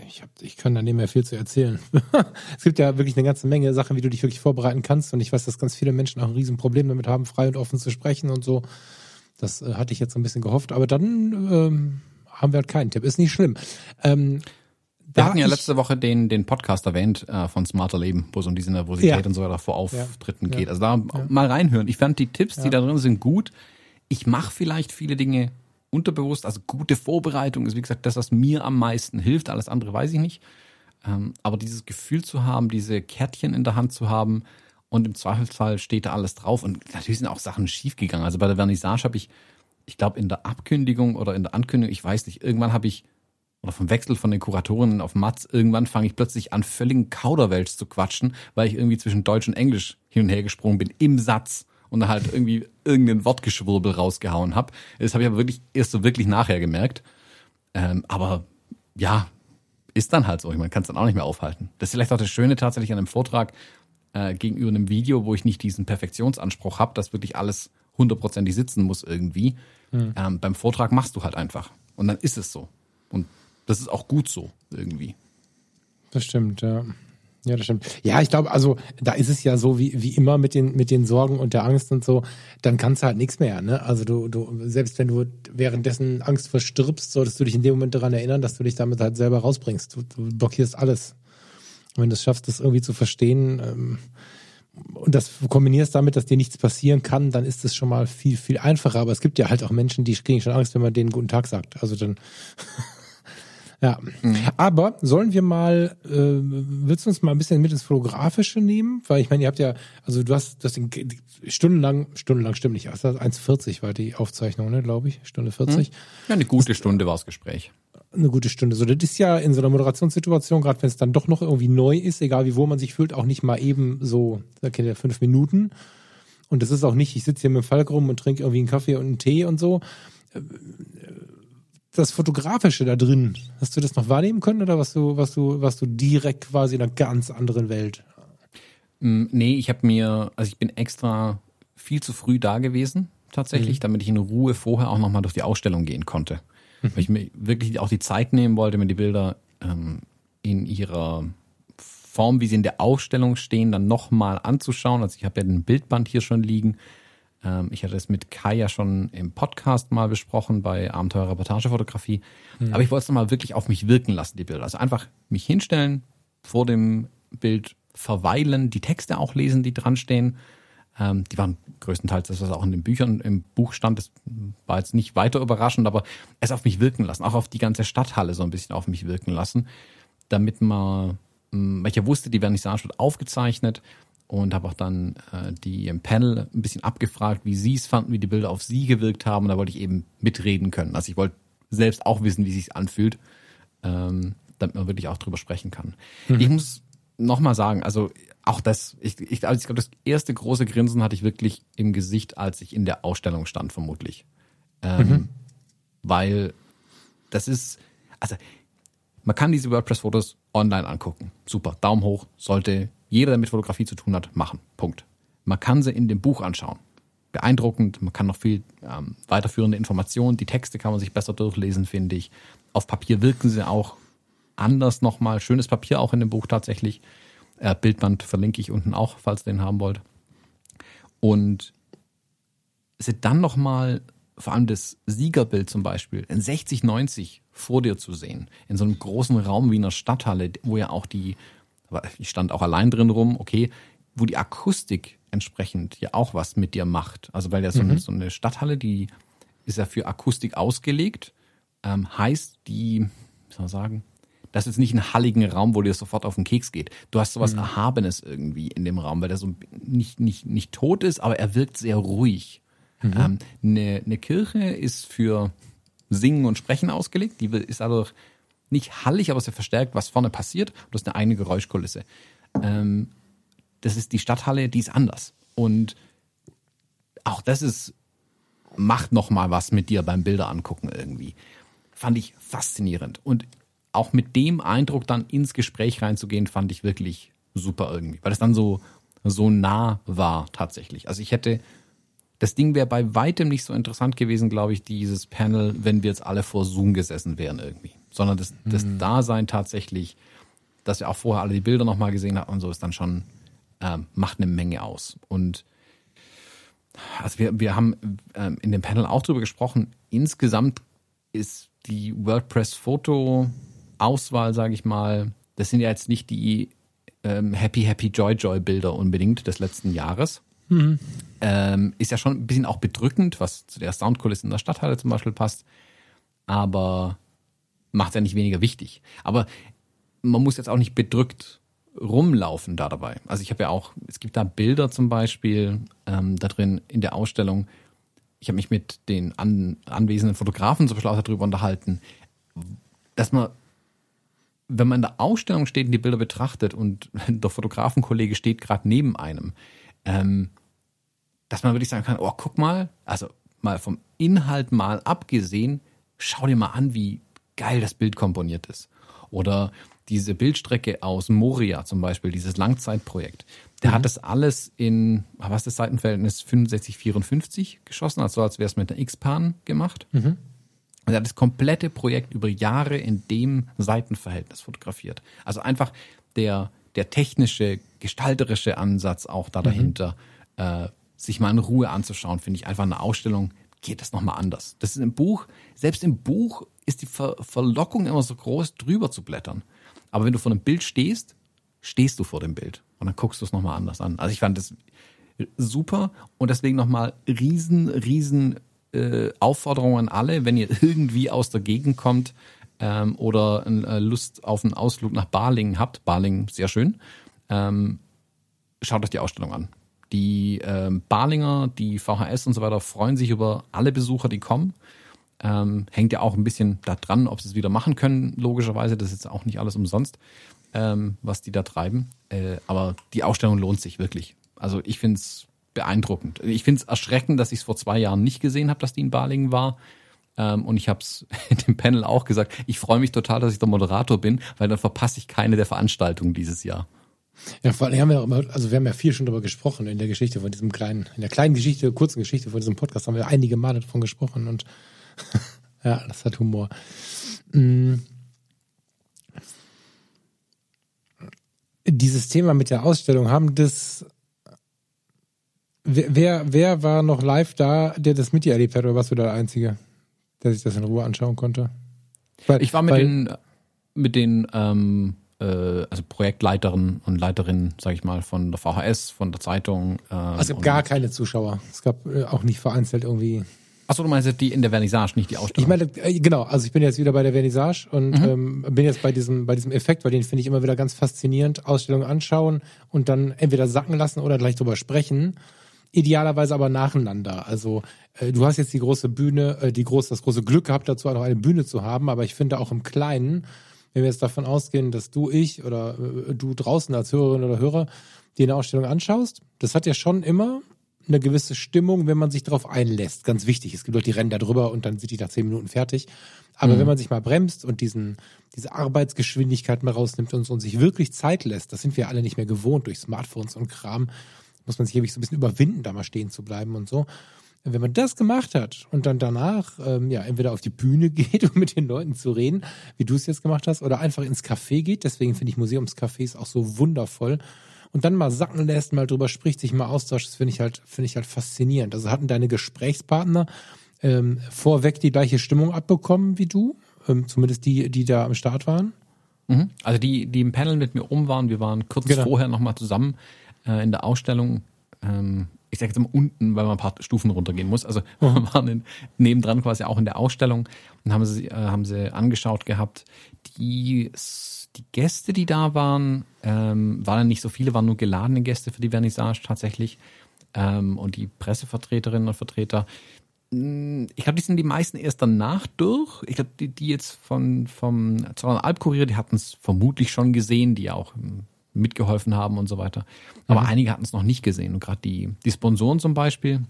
ich, hab, ich kann da nicht mehr viel zu erzählen. es gibt ja wirklich eine ganze Menge Sachen, wie du dich wirklich vorbereiten kannst. Und ich weiß, dass ganz viele Menschen auch ein Riesenproblem damit haben, frei und offen zu sprechen und so. Das äh, hatte ich jetzt so ein bisschen gehofft, aber dann ähm, haben wir halt keinen Tipp. Ist nicht schlimm. Ähm, wir hatten ja letzte Woche den, den Podcast erwähnt äh, von Smarter Leben, wo es um diese Nervosität ja. und so weiter vor Auftritten ja. geht. Also da ja. mal reinhören. Ich fand die Tipps, die da drin sind, gut. Ich mache vielleicht viele Dinge unterbewusst. Also gute Vorbereitung ist, wie gesagt, das, was mir am meisten hilft. Alles andere weiß ich nicht. Ähm, aber dieses Gefühl zu haben, diese Kärtchen in der Hand zu haben, und im Zweifelsfall steht da alles drauf. Und natürlich sind auch Sachen schiefgegangen. Also bei der Vernissage habe ich, ich glaube, in der Abkündigung oder in der Ankündigung, ich weiß nicht, irgendwann habe ich, oder vom Wechsel von den Kuratorinnen auf Matz, irgendwann fange ich plötzlich an, völligen Kauderwelsch zu quatschen, weil ich irgendwie zwischen Deutsch und Englisch hin und her gesprungen bin im Satz und halt irgendwie irgendein Wortgeschwurbel rausgehauen habe. Das habe ich aber wirklich erst so wirklich nachher gemerkt. Ähm, aber ja, ist dann halt so. Ich meine, kann es dann auch nicht mehr aufhalten. Das ist vielleicht auch das Schöne tatsächlich an einem Vortrag, äh, gegenüber einem Video, wo ich nicht diesen Perfektionsanspruch habe, dass wirklich alles hundertprozentig sitzen muss irgendwie. Mhm. Ähm, beim Vortrag machst du halt einfach. Und dann ist es so. Und das ist auch gut so irgendwie. Das stimmt, ja. Ja, das stimmt. Ja, ich glaube, also da ist es ja so wie, wie immer mit den, mit den Sorgen und der Angst und so, dann kannst du halt nichts mehr. Ne? Also du, du, selbst wenn du währenddessen Angst verstirbst, solltest du dich in dem Moment daran erinnern, dass du dich damit halt selber rausbringst. Du, du blockierst alles. Wenn du es schaffst, das irgendwie zu verstehen ähm, und das kombinierst damit, dass dir nichts passieren kann, dann ist es schon mal viel, viel einfacher. Aber es gibt ja halt auch Menschen, die kriegen schon Angst, wenn man denen guten Tag sagt. Also dann. ja. Mhm. Aber sollen wir mal, äh, willst du uns mal ein bisschen mit ins Fotografische nehmen? Weil ich meine, ihr habt ja, also du hast, das stundenlang, stundenlang stimmt nicht, 1,40 war die Aufzeichnung, ne, glaube ich, Stunde 40. Mhm. Ja, eine gute Stunde war das Gespräch eine gute Stunde. So, das ist ja in so einer Moderationssituation, gerade wenn es dann doch noch irgendwie neu ist, egal wie wohl man sich fühlt, auch nicht mal eben so, da kennt ihr fünf Minuten. Und das ist auch nicht, ich sitze hier mit dem Falk rum und trinke irgendwie einen Kaffee und einen Tee und so. Das Fotografische da drin, hast du das noch wahrnehmen können oder was du, was du, was du direkt quasi in einer ganz anderen Welt? Mm, nee, ich habe mir, also ich bin extra viel zu früh da gewesen, tatsächlich, mhm. damit ich in Ruhe vorher auch nochmal durch die Ausstellung gehen konnte. Mhm. Weil ich mir wirklich auch die Zeit nehmen wollte, mir die Bilder ähm, in ihrer Form, wie sie in der Ausstellung stehen, dann nochmal anzuschauen. Also ich habe ja den Bildband hier schon liegen. Ähm, ich hatte es mit Kai ja schon im Podcast mal besprochen bei Abenteuer Reportagefotografie. Mhm. Aber ich wollte es nochmal wirklich auf mich wirken lassen, die Bilder. Also einfach mich hinstellen, vor dem Bild verweilen, die Texte auch lesen, die dran stehen ähm, die waren größtenteils das, was auch in den Büchern im Buch stand. Das war jetzt nicht weiter überraschend, aber es auf mich wirken lassen, auch auf die ganze Stadthalle so ein bisschen auf mich wirken lassen, damit man, ähm, weil ich ja wusste, die Vernissage wird aufgezeichnet und habe auch dann äh, die im Panel ein bisschen abgefragt, wie sie es fanden, wie die Bilder auf sie gewirkt haben. Und da wollte ich eben mitreden können. Also ich wollte selbst auch wissen, wie sich anfühlt, ähm, damit man wirklich auch drüber sprechen kann. Mhm. Ich muss nochmal sagen, also auch das, ich, ich, also ich glaube, das erste große Grinsen hatte ich wirklich im Gesicht, als ich in der Ausstellung stand, vermutlich. Ähm, mhm. Weil das ist, also man kann diese WordPress-Fotos online angucken. Super, Daumen hoch, sollte jeder, der mit Fotografie zu tun hat, machen. Punkt. Man kann sie in dem Buch anschauen. Beeindruckend, man kann noch viel ähm, weiterführende Informationen, die Texte kann man sich besser durchlesen, finde ich. Auf Papier wirken sie auch anders nochmal. Schönes Papier auch in dem Buch tatsächlich. Äh, Bildband verlinke ich unten auch, falls ihr den haben wollt. Und sie dann nochmal, vor allem das Siegerbild zum Beispiel, in 60, 90 vor dir zu sehen, in so einem großen Raum wie einer Stadthalle, wo ja auch die, ich stand auch allein drin rum, okay, wo die Akustik entsprechend ja auch was mit dir macht. Also weil ja so, mhm. eine, so eine Stadthalle, die ist ja für Akustik ausgelegt, ähm, heißt die, wie soll man sagen, das ist nicht ein halligen Raum, wo dir sofort auf den Keks geht. Du hast sowas mhm. Erhabenes irgendwie in dem Raum, weil der so nicht, nicht, nicht tot ist, aber er wirkt sehr ruhig. Mhm. Ähm, eine, eine Kirche ist für Singen und Sprechen ausgelegt. Die ist also nicht hallig, aber sehr verstärkt, was vorne passiert. Du hast eine eigene Geräuschkulisse. Ähm, das ist die Stadthalle, die ist anders. Und auch das ist, macht nochmal was mit dir beim Bilder angucken irgendwie. Fand ich faszinierend. Und auch mit dem Eindruck dann ins Gespräch reinzugehen, fand ich wirklich super irgendwie, weil es dann so, so nah war tatsächlich. Also ich hätte, das Ding wäre bei weitem nicht so interessant gewesen, glaube ich, dieses Panel, wenn wir jetzt alle vor Zoom gesessen wären irgendwie. Sondern das, das mhm. Dasein tatsächlich, dass wir auch vorher alle die Bilder nochmal gesehen haben und so, ist dann schon, ähm, macht eine Menge aus. Und also wir, wir haben ähm, in dem Panel auch drüber gesprochen, insgesamt ist die WordPress-Foto- Auswahl, sage ich mal, das sind ja jetzt nicht die ähm, Happy, Happy, Joy, Joy Bilder unbedingt des letzten Jahres. Mhm. Ähm, ist ja schon ein bisschen auch bedrückend, was zu der Soundkulisse in der Stadthalle zum Beispiel passt. Aber macht es ja nicht weniger wichtig. Aber man muss jetzt auch nicht bedrückt rumlaufen da dabei. Also ich habe ja auch, es gibt da Bilder zum Beispiel ähm, da drin in der Ausstellung. Ich habe mich mit den an, anwesenden Fotografen zum Beispiel auch darüber unterhalten, dass man wenn man in der Ausstellung steht und die Bilder betrachtet und der Fotografenkollege steht gerade neben einem, ähm, dass man wirklich sagen kann, oh, guck mal, also mal vom Inhalt mal abgesehen, schau dir mal an, wie geil das Bild komponiert ist. Oder diese Bildstrecke aus Moria zum Beispiel, dieses Langzeitprojekt. Der mhm. hat das alles in, was ist das Seitenverhältnis, 65, 54 geschossen, also als wäre es mit der X-Pan gemacht. Mhm. Und er hat das komplette Projekt über Jahre in dem Seitenverhältnis fotografiert. Also einfach der, der technische, gestalterische Ansatz auch da dahinter, mhm. äh, sich mal in Ruhe anzuschauen, finde ich einfach eine Ausstellung, geht das nochmal anders. Das ist im Buch, selbst im Buch ist die Ver Verlockung immer so groß, drüber zu blättern. Aber wenn du vor einem Bild stehst, stehst du vor dem Bild und dann guckst du es nochmal anders an. Also ich fand das super und deswegen nochmal riesen, riesen äh, Aufforderung an alle, wenn ihr irgendwie aus der Gegend kommt ähm, oder äh, Lust auf einen Ausflug nach Balingen habt, Balingen sehr schön, ähm, schaut euch die Ausstellung an. Die ähm, Balinger, die VHS und so weiter freuen sich über alle Besucher, die kommen. Ähm, hängt ja auch ein bisschen da dran, ob sie es wieder machen können, logischerweise. Das ist jetzt auch nicht alles umsonst, ähm, was die da treiben. Äh, aber die Ausstellung lohnt sich wirklich. Also ich finde es beeindruckend. Ich finde es erschreckend, dass ich es vor zwei Jahren nicht gesehen habe, dass die in Balingen war. Ähm, und ich habe es in dem Panel auch gesagt. Ich freue mich total, dass ich der Moderator bin, weil dann verpasse ich keine der Veranstaltungen dieses Jahr. Ja, vor allem haben wir auch immer, also wir haben ja viel schon darüber gesprochen in der Geschichte von diesem kleinen, in der kleinen Geschichte, kurzen Geschichte von diesem Podcast haben wir einige Male davon gesprochen und ja, das hat Humor. Mhm. Dieses Thema mit der Ausstellung haben das Wer, wer, war noch live da, der das mit dir erlebt hat, oder warst du der Einzige, der sich das in Ruhe anschauen konnte? Weil, ich war mit weil, den, mit den ähm, äh, also Projektleiterinnen und Leiterinnen, sag ich mal, von der VHS, von der Zeitung. Äh, also es gab gar keine Zuschauer. Es gab äh, auch nicht vereinzelt irgendwie. Achso, du meinst die in der Vernissage, nicht die Ausstellung? Ich meine, äh, genau, also ich bin jetzt wieder bei der Vernissage und mhm. ähm, bin jetzt bei diesem, bei diesem Effekt, weil den finde ich immer wieder ganz faszinierend. Ausstellungen anschauen und dann entweder sacken lassen oder gleich drüber sprechen idealerweise aber nacheinander. Also äh, du hast jetzt die große Bühne, äh, die groß, das große Glück gehabt, dazu auch noch eine Bühne zu haben, aber ich finde auch im Kleinen, wenn wir jetzt davon ausgehen, dass du, ich oder äh, du draußen als Hörerin oder Hörer dir eine Ausstellung anschaust, das hat ja schon immer eine gewisse Stimmung, wenn man sich darauf einlässt. Ganz wichtig. Es gibt Leute, die rennen da drüber und dann sind die nach zehn Minuten fertig. Aber mhm. wenn man sich mal bremst und diesen, diese Arbeitsgeschwindigkeit mal rausnimmt und, und sich wirklich Zeit lässt, das sind wir alle nicht mehr gewohnt durch Smartphones und Kram, muss man sich ewig so ein bisschen überwinden, da mal stehen zu bleiben und so. Wenn man das gemacht hat und dann danach ähm, ja entweder auf die Bühne geht, um mit den Leuten zu reden, wie du es jetzt gemacht hast, oder einfach ins Café geht, deswegen finde ich Museumscafés auch so wundervoll und dann mal sacken lässt, mal drüber spricht, sich mal austauscht, das finde ich halt, finde ich halt faszinierend. Also hatten deine Gesprächspartner ähm, vorweg die gleiche Stimmung abbekommen wie du? Ähm, zumindest die, die da am Start waren? Mhm. Also die, die im Panel mit mir rum waren, wir waren kurz genau. vorher nochmal zusammen äh, in der Ausstellung. Ähm, ich sage jetzt mal unten, weil man ein paar Stufen runtergehen muss. Also wir waren in, nebendran quasi auch in der Ausstellung und haben sie, äh, haben sie angeschaut gehabt. Die, die Gäste, die da waren, ähm, waren nicht so viele, waren nur geladene Gäste für die Vernissage tatsächlich. Ähm, und die Pressevertreterinnen und Vertreter, hm, ich glaube, die sind die meisten erst danach durch. Ich glaube, die, die jetzt von vom Zollner Albkurier, die hatten es vermutlich schon gesehen, die auch hm, mitgeholfen haben und so weiter. Aber mhm. einige hatten es noch nicht gesehen. Und gerade die, die Sponsoren zum Beispiel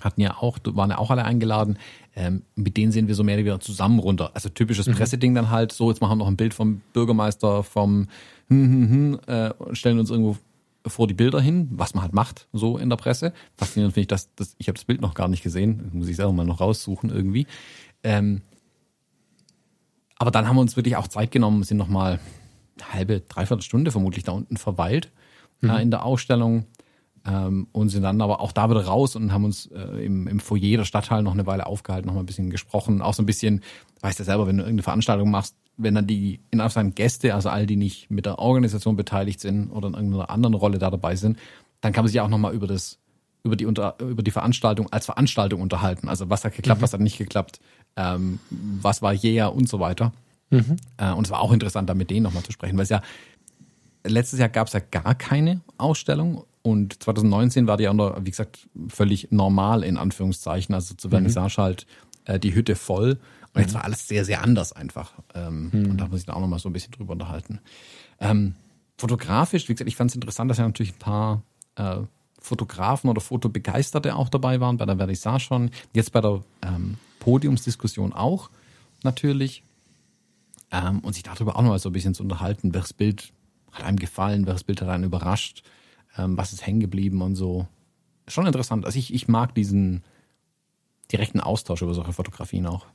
hatten ja auch, waren ja auch alle eingeladen. Ähm, mit denen sehen wir so mehr oder weniger zusammen runter. Also typisches mhm. Presseding dann halt so, jetzt machen wir noch ein Bild vom Bürgermeister, vom hm, hm, hm, äh, stellen uns irgendwo vor die Bilder hin, was man halt macht, so in der Presse. Faszinierend finde ich, dass, dass ich habe das Bild noch gar nicht gesehen, muss ich selber mal noch raussuchen irgendwie. Ähm, aber dann haben wir uns wirklich auch Zeit genommen, sind nochmal halbe, dreiviertel Stunde vermutlich da unten verweilt mhm. äh, in der Ausstellung ähm, und sind dann aber auch da wieder raus und haben uns äh, im, im Foyer der Stadthalle noch eine Weile aufgehalten, noch mal ein bisschen gesprochen, auch so ein bisschen, weißt du selber, wenn du irgendeine Veranstaltung machst, wenn dann die in Anführungszeichen Gäste, also all die nicht mit der Organisation beteiligt sind oder in irgendeiner anderen Rolle da dabei sind, dann kann man sich auch nochmal über das, über die unter, über die Veranstaltung als Veranstaltung unterhalten. Also was hat geklappt, mhm. was hat nicht geklappt, ähm, was war yeah und so weiter. Mhm. Äh, und es war auch interessant, da mit denen nochmal zu sprechen, weil es ja letztes Jahr gab es ja gar keine Ausstellung und 2019 war die ja, noch, wie gesagt, völlig normal in Anführungszeichen. Also zu Vernissage mhm. halt äh, die Hütte voll. Und jetzt mhm. war alles sehr, sehr anders einfach. Ähm, mhm. Und da muss ich da auch nochmal so ein bisschen drüber unterhalten. Ähm, fotografisch, wie gesagt, ich fand es interessant, dass ja natürlich ein paar äh, Fotografen oder Fotobegeisterte auch dabei waren, bei der Vernissage schon, jetzt bei der ähm, Podiumsdiskussion auch natürlich. Ähm, und sich darüber auch nochmal so ein bisschen zu unterhalten, welches Bild hat einem gefallen, welches Bild hat einen überrascht, ähm, was ist hängen geblieben und so. Schon interessant. Also ich, ich mag diesen direkten Austausch über solche Fotografien auch.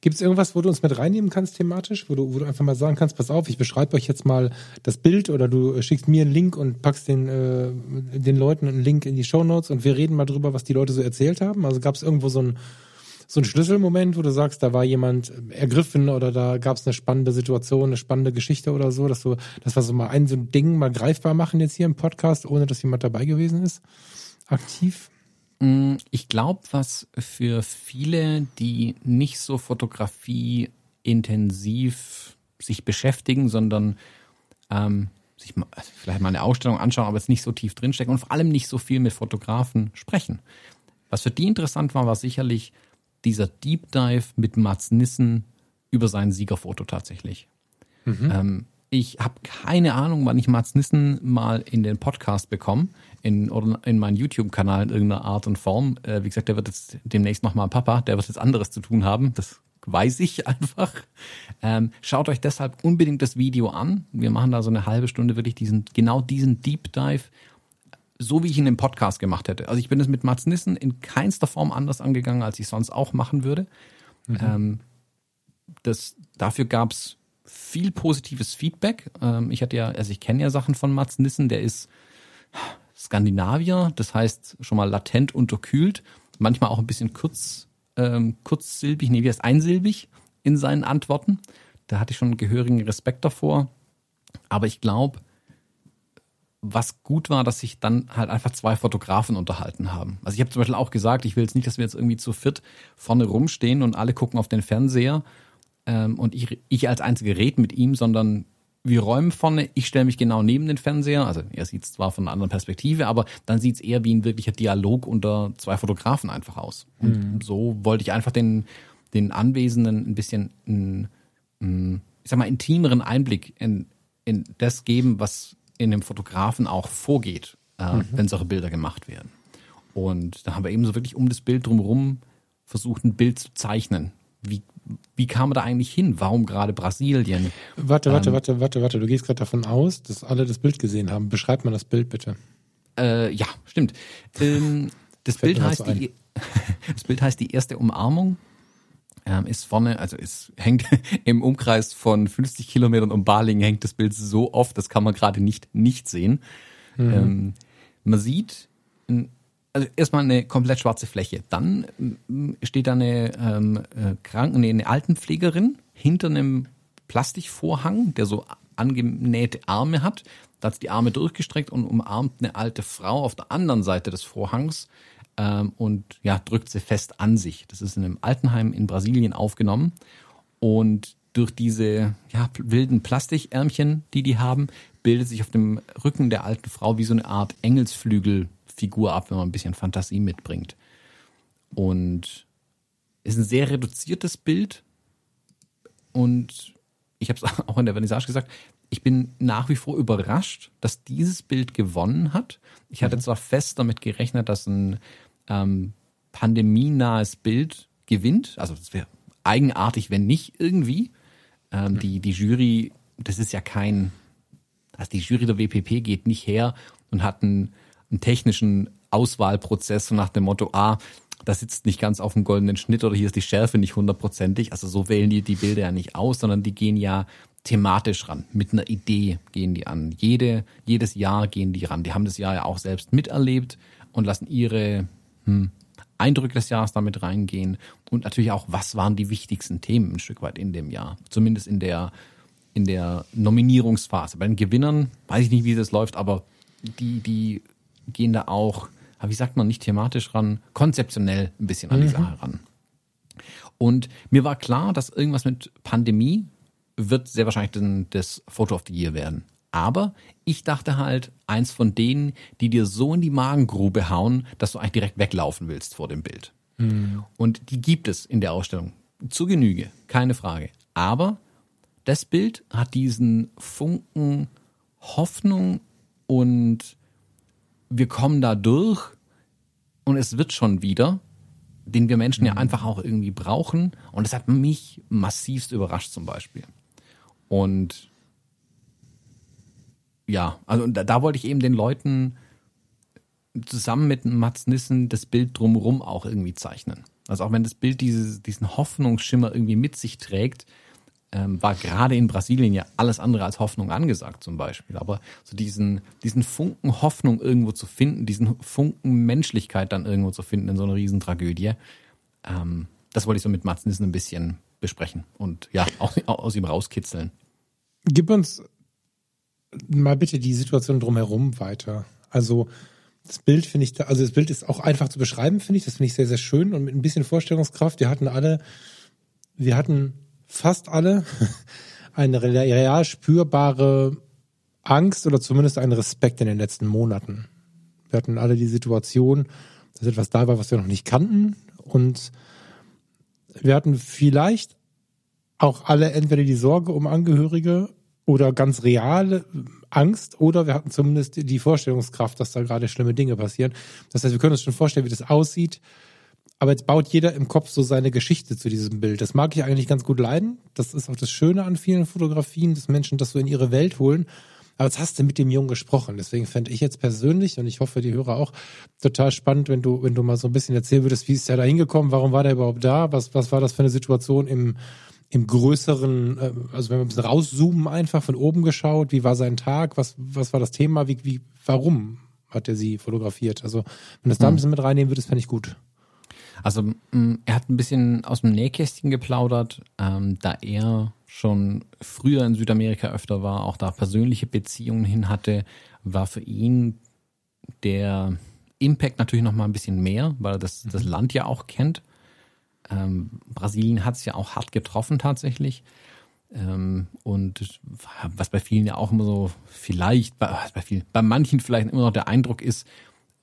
Gibt es irgendwas, wo du uns mit reinnehmen kannst thematisch, wo du, wo du einfach mal sagen kannst, pass auf, ich beschreibe euch jetzt mal das Bild oder du schickst mir einen Link und packst den, äh, den Leuten einen Link in die Show Notes und wir reden mal drüber, was die Leute so erzählt haben. Also gab es irgendwo so ein so ein Schlüsselmoment, wo du sagst, da war jemand ergriffen oder da gab es eine spannende Situation, eine spannende Geschichte oder so, dass du, dass wir so mal ein so ein Ding mal greifbar machen jetzt hier im Podcast, ohne dass jemand dabei gewesen ist, aktiv? Mm, ich glaube, was für viele, die nicht so Fotografie intensiv sich beschäftigen, sondern ähm, sich mal, vielleicht mal eine Ausstellung anschauen, aber jetzt nicht so tief drinstecken und vor allem nicht so viel mit Fotografen sprechen. Was für die interessant war, war sicherlich dieser Deep Dive mit Mats Nissen über sein Siegerfoto tatsächlich. Mhm. Ähm, ich habe keine Ahnung, wann ich Mats Nissen mal in den Podcast bekomme, in, oder in meinen YouTube-Kanal in irgendeiner Art und Form. Äh, wie gesagt, der wird jetzt demnächst nochmal Papa, der wird jetzt anderes zu tun haben. Das weiß ich einfach. Ähm, schaut euch deshalb unbedingt das Video an. Wir machen da so eine halbe Stunde wirklich diesen, genau diesen Deep Dive, so wie ich ihn im Podcast gemacht hätte. Also ich bin es mit Mats Nissen in keinster Form anders angegangen, als ich sonst auch machen würde. Mhm. Ähm, das, dafür gab's viel positives Feedback. Ähm, ich hatte ja, also ich kenne ja Sachen von Mats Nissen, der ist Skandinavier, das heißt schon mal latent unterkühlt, manchmal auch ein bisschen kurz, ähm, kurzsilbig, nee, wie heißt einsilbig in seinen Antworten. Da hatte ich schon gehörigen Respekt davor. Aber ich glaube, was gut war, dass sich dann halt einfach zwei Fotografen unterhalten haben. Also ich habe zum Beispiel auch gesagt, ich will jetzt nicht, dass wir jetzt irgendwie zu viert vorne rumstehen und alle gucken auf den Fernseher ähm, und ich, ich als einziger rede mit ihm, sondern wir räumen vorne, ich stelle mich genau neben den Fernseher, also er sieht es zwar von einer anderen Perspektive, aber dann sieht es eher wie ein wirklicher Dialog unter zwei Fotografen einfach aus. Und mhm. so wollte ich einfach den, den Anwesenden ein bisschen einen, ich sag mal, intimeren Einblick in, in das geben, was in dem Fotografen auch vorgeht, äh, mhm. wenn solche Bilder gemacht werden. Und da haben wir eben so wirklich um das Bild drumherum versucht, ein Bild zu zeichnen. Wie, wie kam man da eigentlich hin? Warum gerade Brasilien? Warte, warte, ähm, warte, warte, warte. Du gehst gerade davon aus, dass alle das Bild gesehen haben. Beschreib mal das Bild bitte. Äh, ja, stimmt. Ähm, das, Bild heißt die, das Bild heißt die erste Umarmung. Ähm, ist vorne, also es hängt im Umkreis von 50 Kilometern um Balingen hängt das Bild so oft, das kann man gerade nicht nicht sehen. Mhm. Ähm, man sieht also erstmal eine komplett schwarze Fläche. Dann steht da eine ähm, äh, Kranken, nee, eine Altenpflegerin hinter einem Plastikvorhang, der so angenähte Arme hat. Da hat sie die Arme durchgestreckt und umarmt eine alte Frau auf der anderen Seite des Vorhangs ähm, und ja, drückt sie fest an sich. Das ist in einem Altenheim in Brasilien aufgenommen. Und durch diese ja, wilden Plastikärmchen, die die haben, bildet sich auf dem Rücken der alten Frau wie so eine Art Engelsflügelfigur ab, wenn man ein bisschen Fantasie mitbringt. Und ist ein sehr reduziertes Bild. Und ich habe es auch in der Vernissage gesagt, ich bin nach wie vor überrascht, dass dieses Bild gewonnen hat. Ich hatte mhm. zwar fest damit gerechnet, dass ein ähm, pandemienahes Bild gewinnt. Also das wäre eigenartig, wenn nicht irgendwie. Ähm, mhm. die, die Jury, das ist ja kein, also die Jury der WPP geht nicht her und hat einen, einen technischen Auswahlprozess so nach dem Motto, ah, da sitzt nicht ganz auf dem goldenen Schnitt oder hier ist die Schärfe nicht hundertprozentig. Also so wählen die die Bilder ja nicht aus, sondern die gehen ja thematisch ran. Mit einer Idee gehen die an. Jede, jedes Jahr gehen die ran. Die haben das Jahr ja auch selbst miterlebt und lassen ihre hm, Eindrücke des Jahres damit reingehen und natürlich auch, was waren die wichtigsten Themen ein Stück weit in dem Jahr. Zumindest in der, in der Nominierungsphase. Bei den Gewinnern weiß ich nicht, wie das läuft, aber die, die gehen da auch, wie sagt man, nicht thematisch ran, konzeptionell ein bisschen an die mhm. Sache ran. Und mir war klar, dass irgendwas mit Pandemie wird sehr wahrscheinlich das Photo of the Year werden. Aber ich dachte halt, eins von denen, die dir so in die Magengrube hauen, dass du eigentlich direkt weglaufen willst vor dem Bild. Mhm. Und die gibt es in der Ausstellung. Zu Genüge, keine Frage. Aber das Bild hat diesen Funken Hoffnung und wir kommen da durch und es wird schon wieder, den wir Menschen mhm. ja einfach auch irgendwie brauchen. Und das hat mich massivst überrascht zum Beispiel. Und ja, also da, da wollte ich eben den Leuten zusammen mit Mats Nissen das Bild drumherum auch irgendwie zeichnen. Also auch wenn das Bild dieses, diesen Hoffnungsschimmer irgendwie mit sich trägt, ähm, war gerade in Brasilien ja alles andere als Hoffnung angesagt zum Beispiel. Aber so diesen, diesen Funken Hoffnung irgendwo zu finden, diesen Funken Menschlichkeit dann irgendwo zu finden in so einer Riesentragödie, ähm, das wollte ich so mit Mats Nissen ein bisschen besprechen und ja, auch aus ihm rauskitzeln. Gib uns mal bitte die Situation drumherum weiter. Also das Bild finde ich, da, also das Bild ist auch einfach zu beschreiben, finde ich. Das finde ich sehr, sehr schön und mit ein bisschen Vorstellungskraft. Wir hatten alle, wir hatten fast alle eine real spürbare Angst oder zumindest einen Respekt in den letzten Monaten. Wir hatten alle die Situation, dass etwas da war, was wir noch nicht kannten und wir hatten vielleicht auch alle entweder die Sorge um Angehörige oder ganz reale Angst oder wir hatten zumindest die Vorstellungskraft, dass da gerade schlimme Dinge passieren. Das heißt, wir können uns schon vorstellen, wie das aussieht. Aber jetzt baut jeder im Kopf so seine Geschichte zu diesem Bild. Das mag ich eigentlich ganz gut leiden. Das ist auch das Schöne an vielen Fotografien, dass Menschen das so in ihre Welt holen. Aber jetzt hast du mit dem Jungen gesprochen. Deswegen fände ich jetzt persönlich, und ich hoffe, die Hörer auch, total spannend, wenn du, wenn du mal so ein bisschen erzählen würdest, wie ist der da hingekommen? Warum war der überhaupt da? Was, was war das für eine Situation im, im größeren, äh, also wenn wir ein bisschen rauszoomen, einfach von oben geschaut, wie war sein Tag, was, was war das Thema, wie, wie, warum hat er sie fotografiert? Also, wenn das da ein hm. bisschen mit reinnehmen würde, das fände ich gut. Also, mm, er hat ein bisschen aus dem Nähkästchen geplaudert, ähm, da er schon früher in Südamerika öfter war, auch da persönliche Beziehungen hin hatte, war für ihn der Impact natürlich noch mal ein bisschen mehr, weil er das, das mhm. Land ja auch kennt. Ähm, Brasilien hat es ja auch hart getroffen tatsächlich. Ähm, und was bei vielen ja auch immer so vielleicht, bei, bei vielen, bei manchen vielleicht immer noch der Eindruck ist,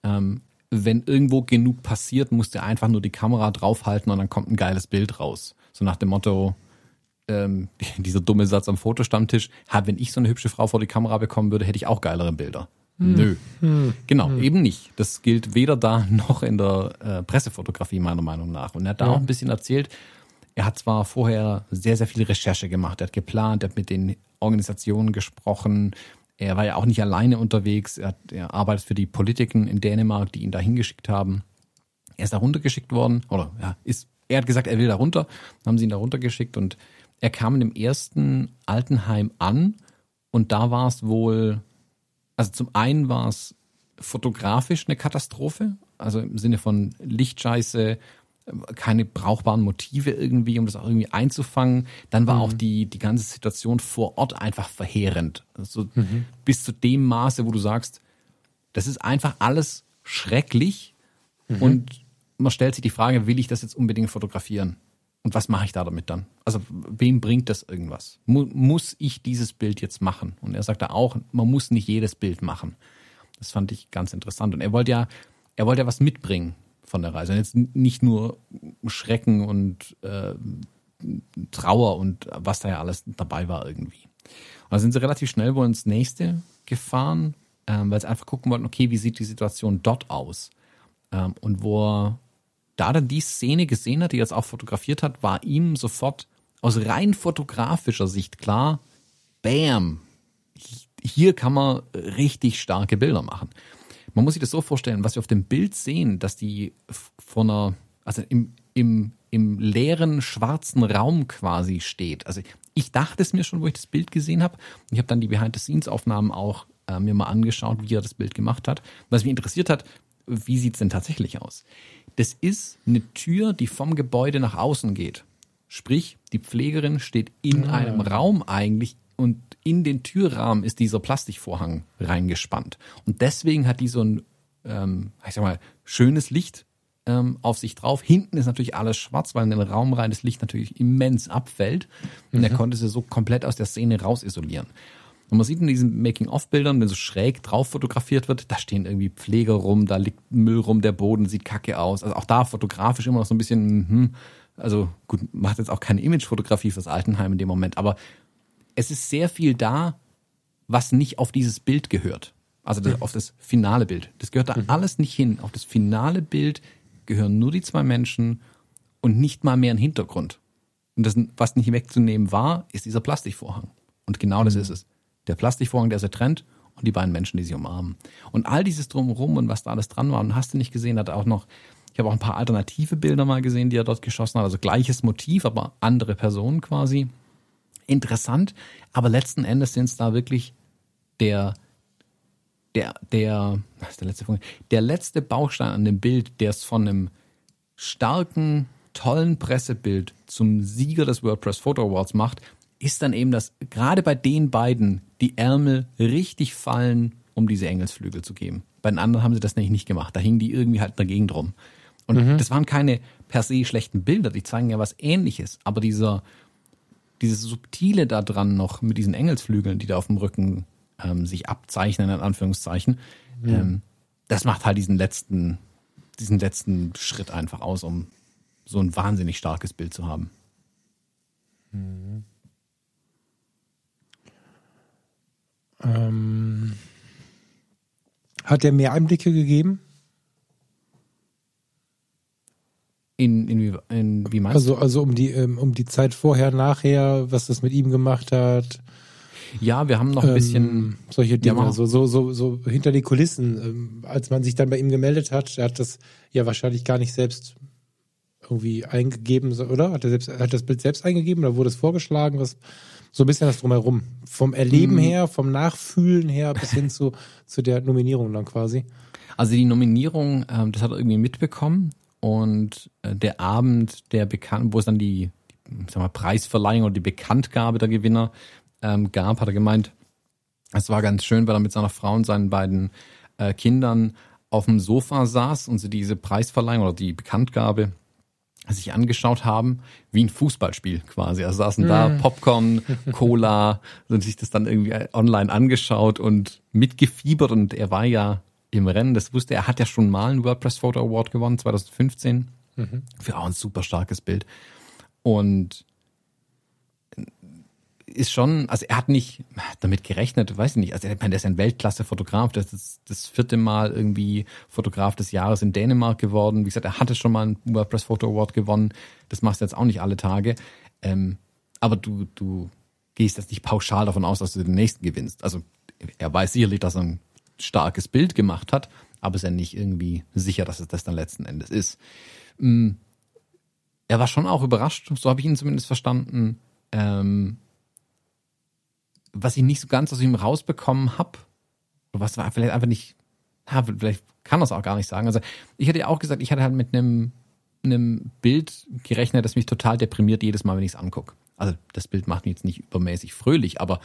ähm, wenn irgendwo genug passiert, musst du einfach nur die Kamera draufhalten und dann kommt ein geiles Bild raus. So nach dem Motto, ähm, dieser dumme Satz am Fotostammtisch, wenn ich so eine hübsche Frau vor die Kamera bekommen würde, hätte ich auch geilere Bilder. Hm. Nö. Hm. Genau, hm. eben nicht. Das gilt weder da noch in der äh, Pressefotografie meiner Meinung nach. Und er hat da ja. auch ein bisschen erzählt, er hat zwar vorher sehr, sehr viel Recherche gemacht, er hat geplant, er hat mit den Organisationen gesprochen, er war ja auch nicht alleine unterwegs, er, hat, er arbeitet für die Politiken in Dänemark, die ihn da hingeschickt haben. Er ist da runtergeschickt worden, oder ja, ist er hat gesagt, er will da runter, dann haben sie ihn da runtergeschickt und er kam in dem ersten Altenheim an und da war es wohl, also zum einen war es fotografisch eine Katastrophe, also im Sinne von Lichtscheiße, keine brauchbaren Motive irgendwie, um das auch irgendwie einzufangen. Dann war mhm. auch die, die ganze Situation vor Ort einfach verheerend. Also mhm. bis zu dem Maße, wo du sagst, das ist einfach alles schrecklich mhm. und man stellt sich die Frage, will ich das jetzt unbedingt fotografieren? Und was mache ich da damit dann? Also wem bringt das irgendwas? Mu muss ich dieses Bild jetzt machen? Und er sagte auch, man muss nicht jedes Bild machen. Das fand ich ganz interessant. Und er wollte ja, er wollte ja was mitbringen von der Reise. Und jetzt nicht nur Schrecken und äh, Trauer und was da ja alles dabei war irgendwie. Und da sind sie relativ schnell wohl ins nächste gefahren, ähm, weil sie einfach gucken wollten, okay, wie sieht die Situation dort aus? Ähm, und wo da dann die Szene gesehen hat, die er jetzt auch fotografiert hat, war ihm sofort aus rein fotografischer Sicht klar, bam, hier kann man richtig starke Bilder machen. Man muss sich das so vorstellen, was wir auf dem Bild sehen, dass die von einer, also im, im, im leeren schwarzen Raum quasi steht. Also ich dachte es mir schon, wo ich das Bild gesehen habe. Ich habe dann die Behind-the-Scenes-Aufnahmen auch äh, mir mal angeschaut, wie er das Bild gemacht hat. Was mich interessiert hat, wie sieht's denn tatsächlich aus? Das ist eine Tür, die vom Gebäude nach außen geht. Sprich, die Pflegerin steht in ah. einem Raum eigentlich und in den Türrahmen ist dieser Plastikvorhang reingespannt. Und deswegen hat die so ein, ähm, ich sag mal, schönes Licht ähm, auf sich drauf. Hinten ist natürlich alles schwarz, weil in den Raum rein das Licht natürlich immens abfällt. Und mhm. er konnte sie so komplett aus der Szene rausisolieren. Und man sieht in diesen Making-of-Bildern, wenn so schräg drauf fotografiert wird, da stehen irgendwie Pfleger rum, da liegt Müll rum, der Boden sieht kacke aus. Also auch da fotografisch immer noch so ein bisschen, hm, also gut, macht jetzt auch keine Imagefotografie fürs Altenheim in dem Moment, aber es ist sehr viel da, was nicht auf dieses Bild gehört. Also das, mhm. auf das finale Bild. Das gehört da mhm. alles nicht hin. Auf das finale Bild gehören nur die zwei Menschen und nicht mal mehr ein Hintergrund. Und das, was nicht wegzunehmen war, ist dieser Plastikvorhang. Und genau das mhm. ist es der Plastikvorhang, der sie trennt und die beiden Menschen, die sie umarmen. Und all dieses drumherum und was da alles dran war, und hast du nicht gesehen, hat auch noch, ich habe auch ein paar alternative Bilder mal gesehen, die er dort geschossen hat, also gleiches Motiv, aber andere Personen quasi. Interessant, aber letzten Endes sind es da wirklich der, der, der, was ist der letzte Punkt? Der letzte Baustein an dem Bild, der es von einem starken, tollen Pressebild zum Sieger des WordPress Photo Awards macht, ist dann eben, dass gerade bei den beiden die Ärmel richtig fallen, um diese Engelsflügel zu geben. Bei den anderen haben sie das nämlich nicht gemacht. Da hingen die irgendwie halt dagegen drum. Und mhm. das waren keine per se schlechten Bilder, die zeigen ja was ähnliches. Aber dieser, dieses Subtile da dran noch mit diesen Engelsflügeln, die da auf dem Rücken ähm, sich abzeichnen, in Anführungszeichen, mhm. ähm, das macht halt diesen letzten, diesen letzten Schritt einfach aus, um so ein wahnsinnig starkes Bild zu haben. Mhm. Ähm, hat er mehr Einblicke gegeben? In, in, wie, in, wie meinst also, du? Also um die, ähm, um die Zeit vorher, nachher, was das mit ihm gemacht hat. Ja, wir haben noch ein bisschen ähm, solche Dinge, ja, so, so, so, so hinter die Kulissen. Ähm, als man sich dann bei ihm gemeldet hat, er hat das ja wahrscheinlich gar nicht selbst irgendwie eingegeben, oder? Hat er selbst, hat das Bild selbst eingegeben oder wurde es vorgeschlagen? Was, so ein bisschen das drumherum. Vom Erleben mhm. her, vom Nachfühlen her bis hin zu, zu der Nominierung dann quasi. Also die Nominierung, ähm, das hat er irgendwie mitbekommen und äh, der Abend, der bekannt, wo es dann die, die sag mal, Preisverleihung oder die Bekanntgabe der Gewinner ähm, gab, hat er gemeint, es war ganz schön, weil er mit seiner Frau und seinen beiden äh, Kindern auf dem Sofa saß und sie diese Preisverleihung oder die Bekanntgabe sich angeschaut haben, wie ein Fußballspiel quasi. Also saßen mm. da Popcorn, Cola, und sich das dann irgendwie online angeschaut und mitgefiebert und er war ja im Rennen, das wusste er, hat ja schon mal einen WordPress Photo Award gewonnen, 2015, mhm. für auch ein super starkes Bild. Und ist schon, also er hat nicht damit gerechnet, weiß ich nicht. Also meine, der ist ein Weltklasse-Fotograf, der ist das vierte Mal irgendwie Fotograf des Jahres in Dänemark geworden. Wie gesagt, er hatte schon mal einen WordPress Photo Award gewonnen. Das machst du jetzt auch nicht alle Tage. Ähm, aber du, du gehst jetzt nicht pauschal davon aus, dass du den nächsten gewinnst. Also er weiß sicherlich, dass er ein starkes Bild gemacht hat, aber ist ja nicht irgendwie sicher, dass es das dann letzten Endes ist. Mm, er war schon auch überrascht, so habe ich ihn zumindest verstanden, ähm, was ich nicht so ganz aus ihm rausbekommen habe, was war vielleicht einfach nicht, ja, vielleicht kann das auch gar nicht sagen. Also ich hatte ja auch gesagt, ich hatte halt mit einem einem Bild gerechnet, das mich total deprimiert jedes Mal, wenn ich es angucke. Also das Bild macht mich jetzt nicht übermäßig fröhlich, aber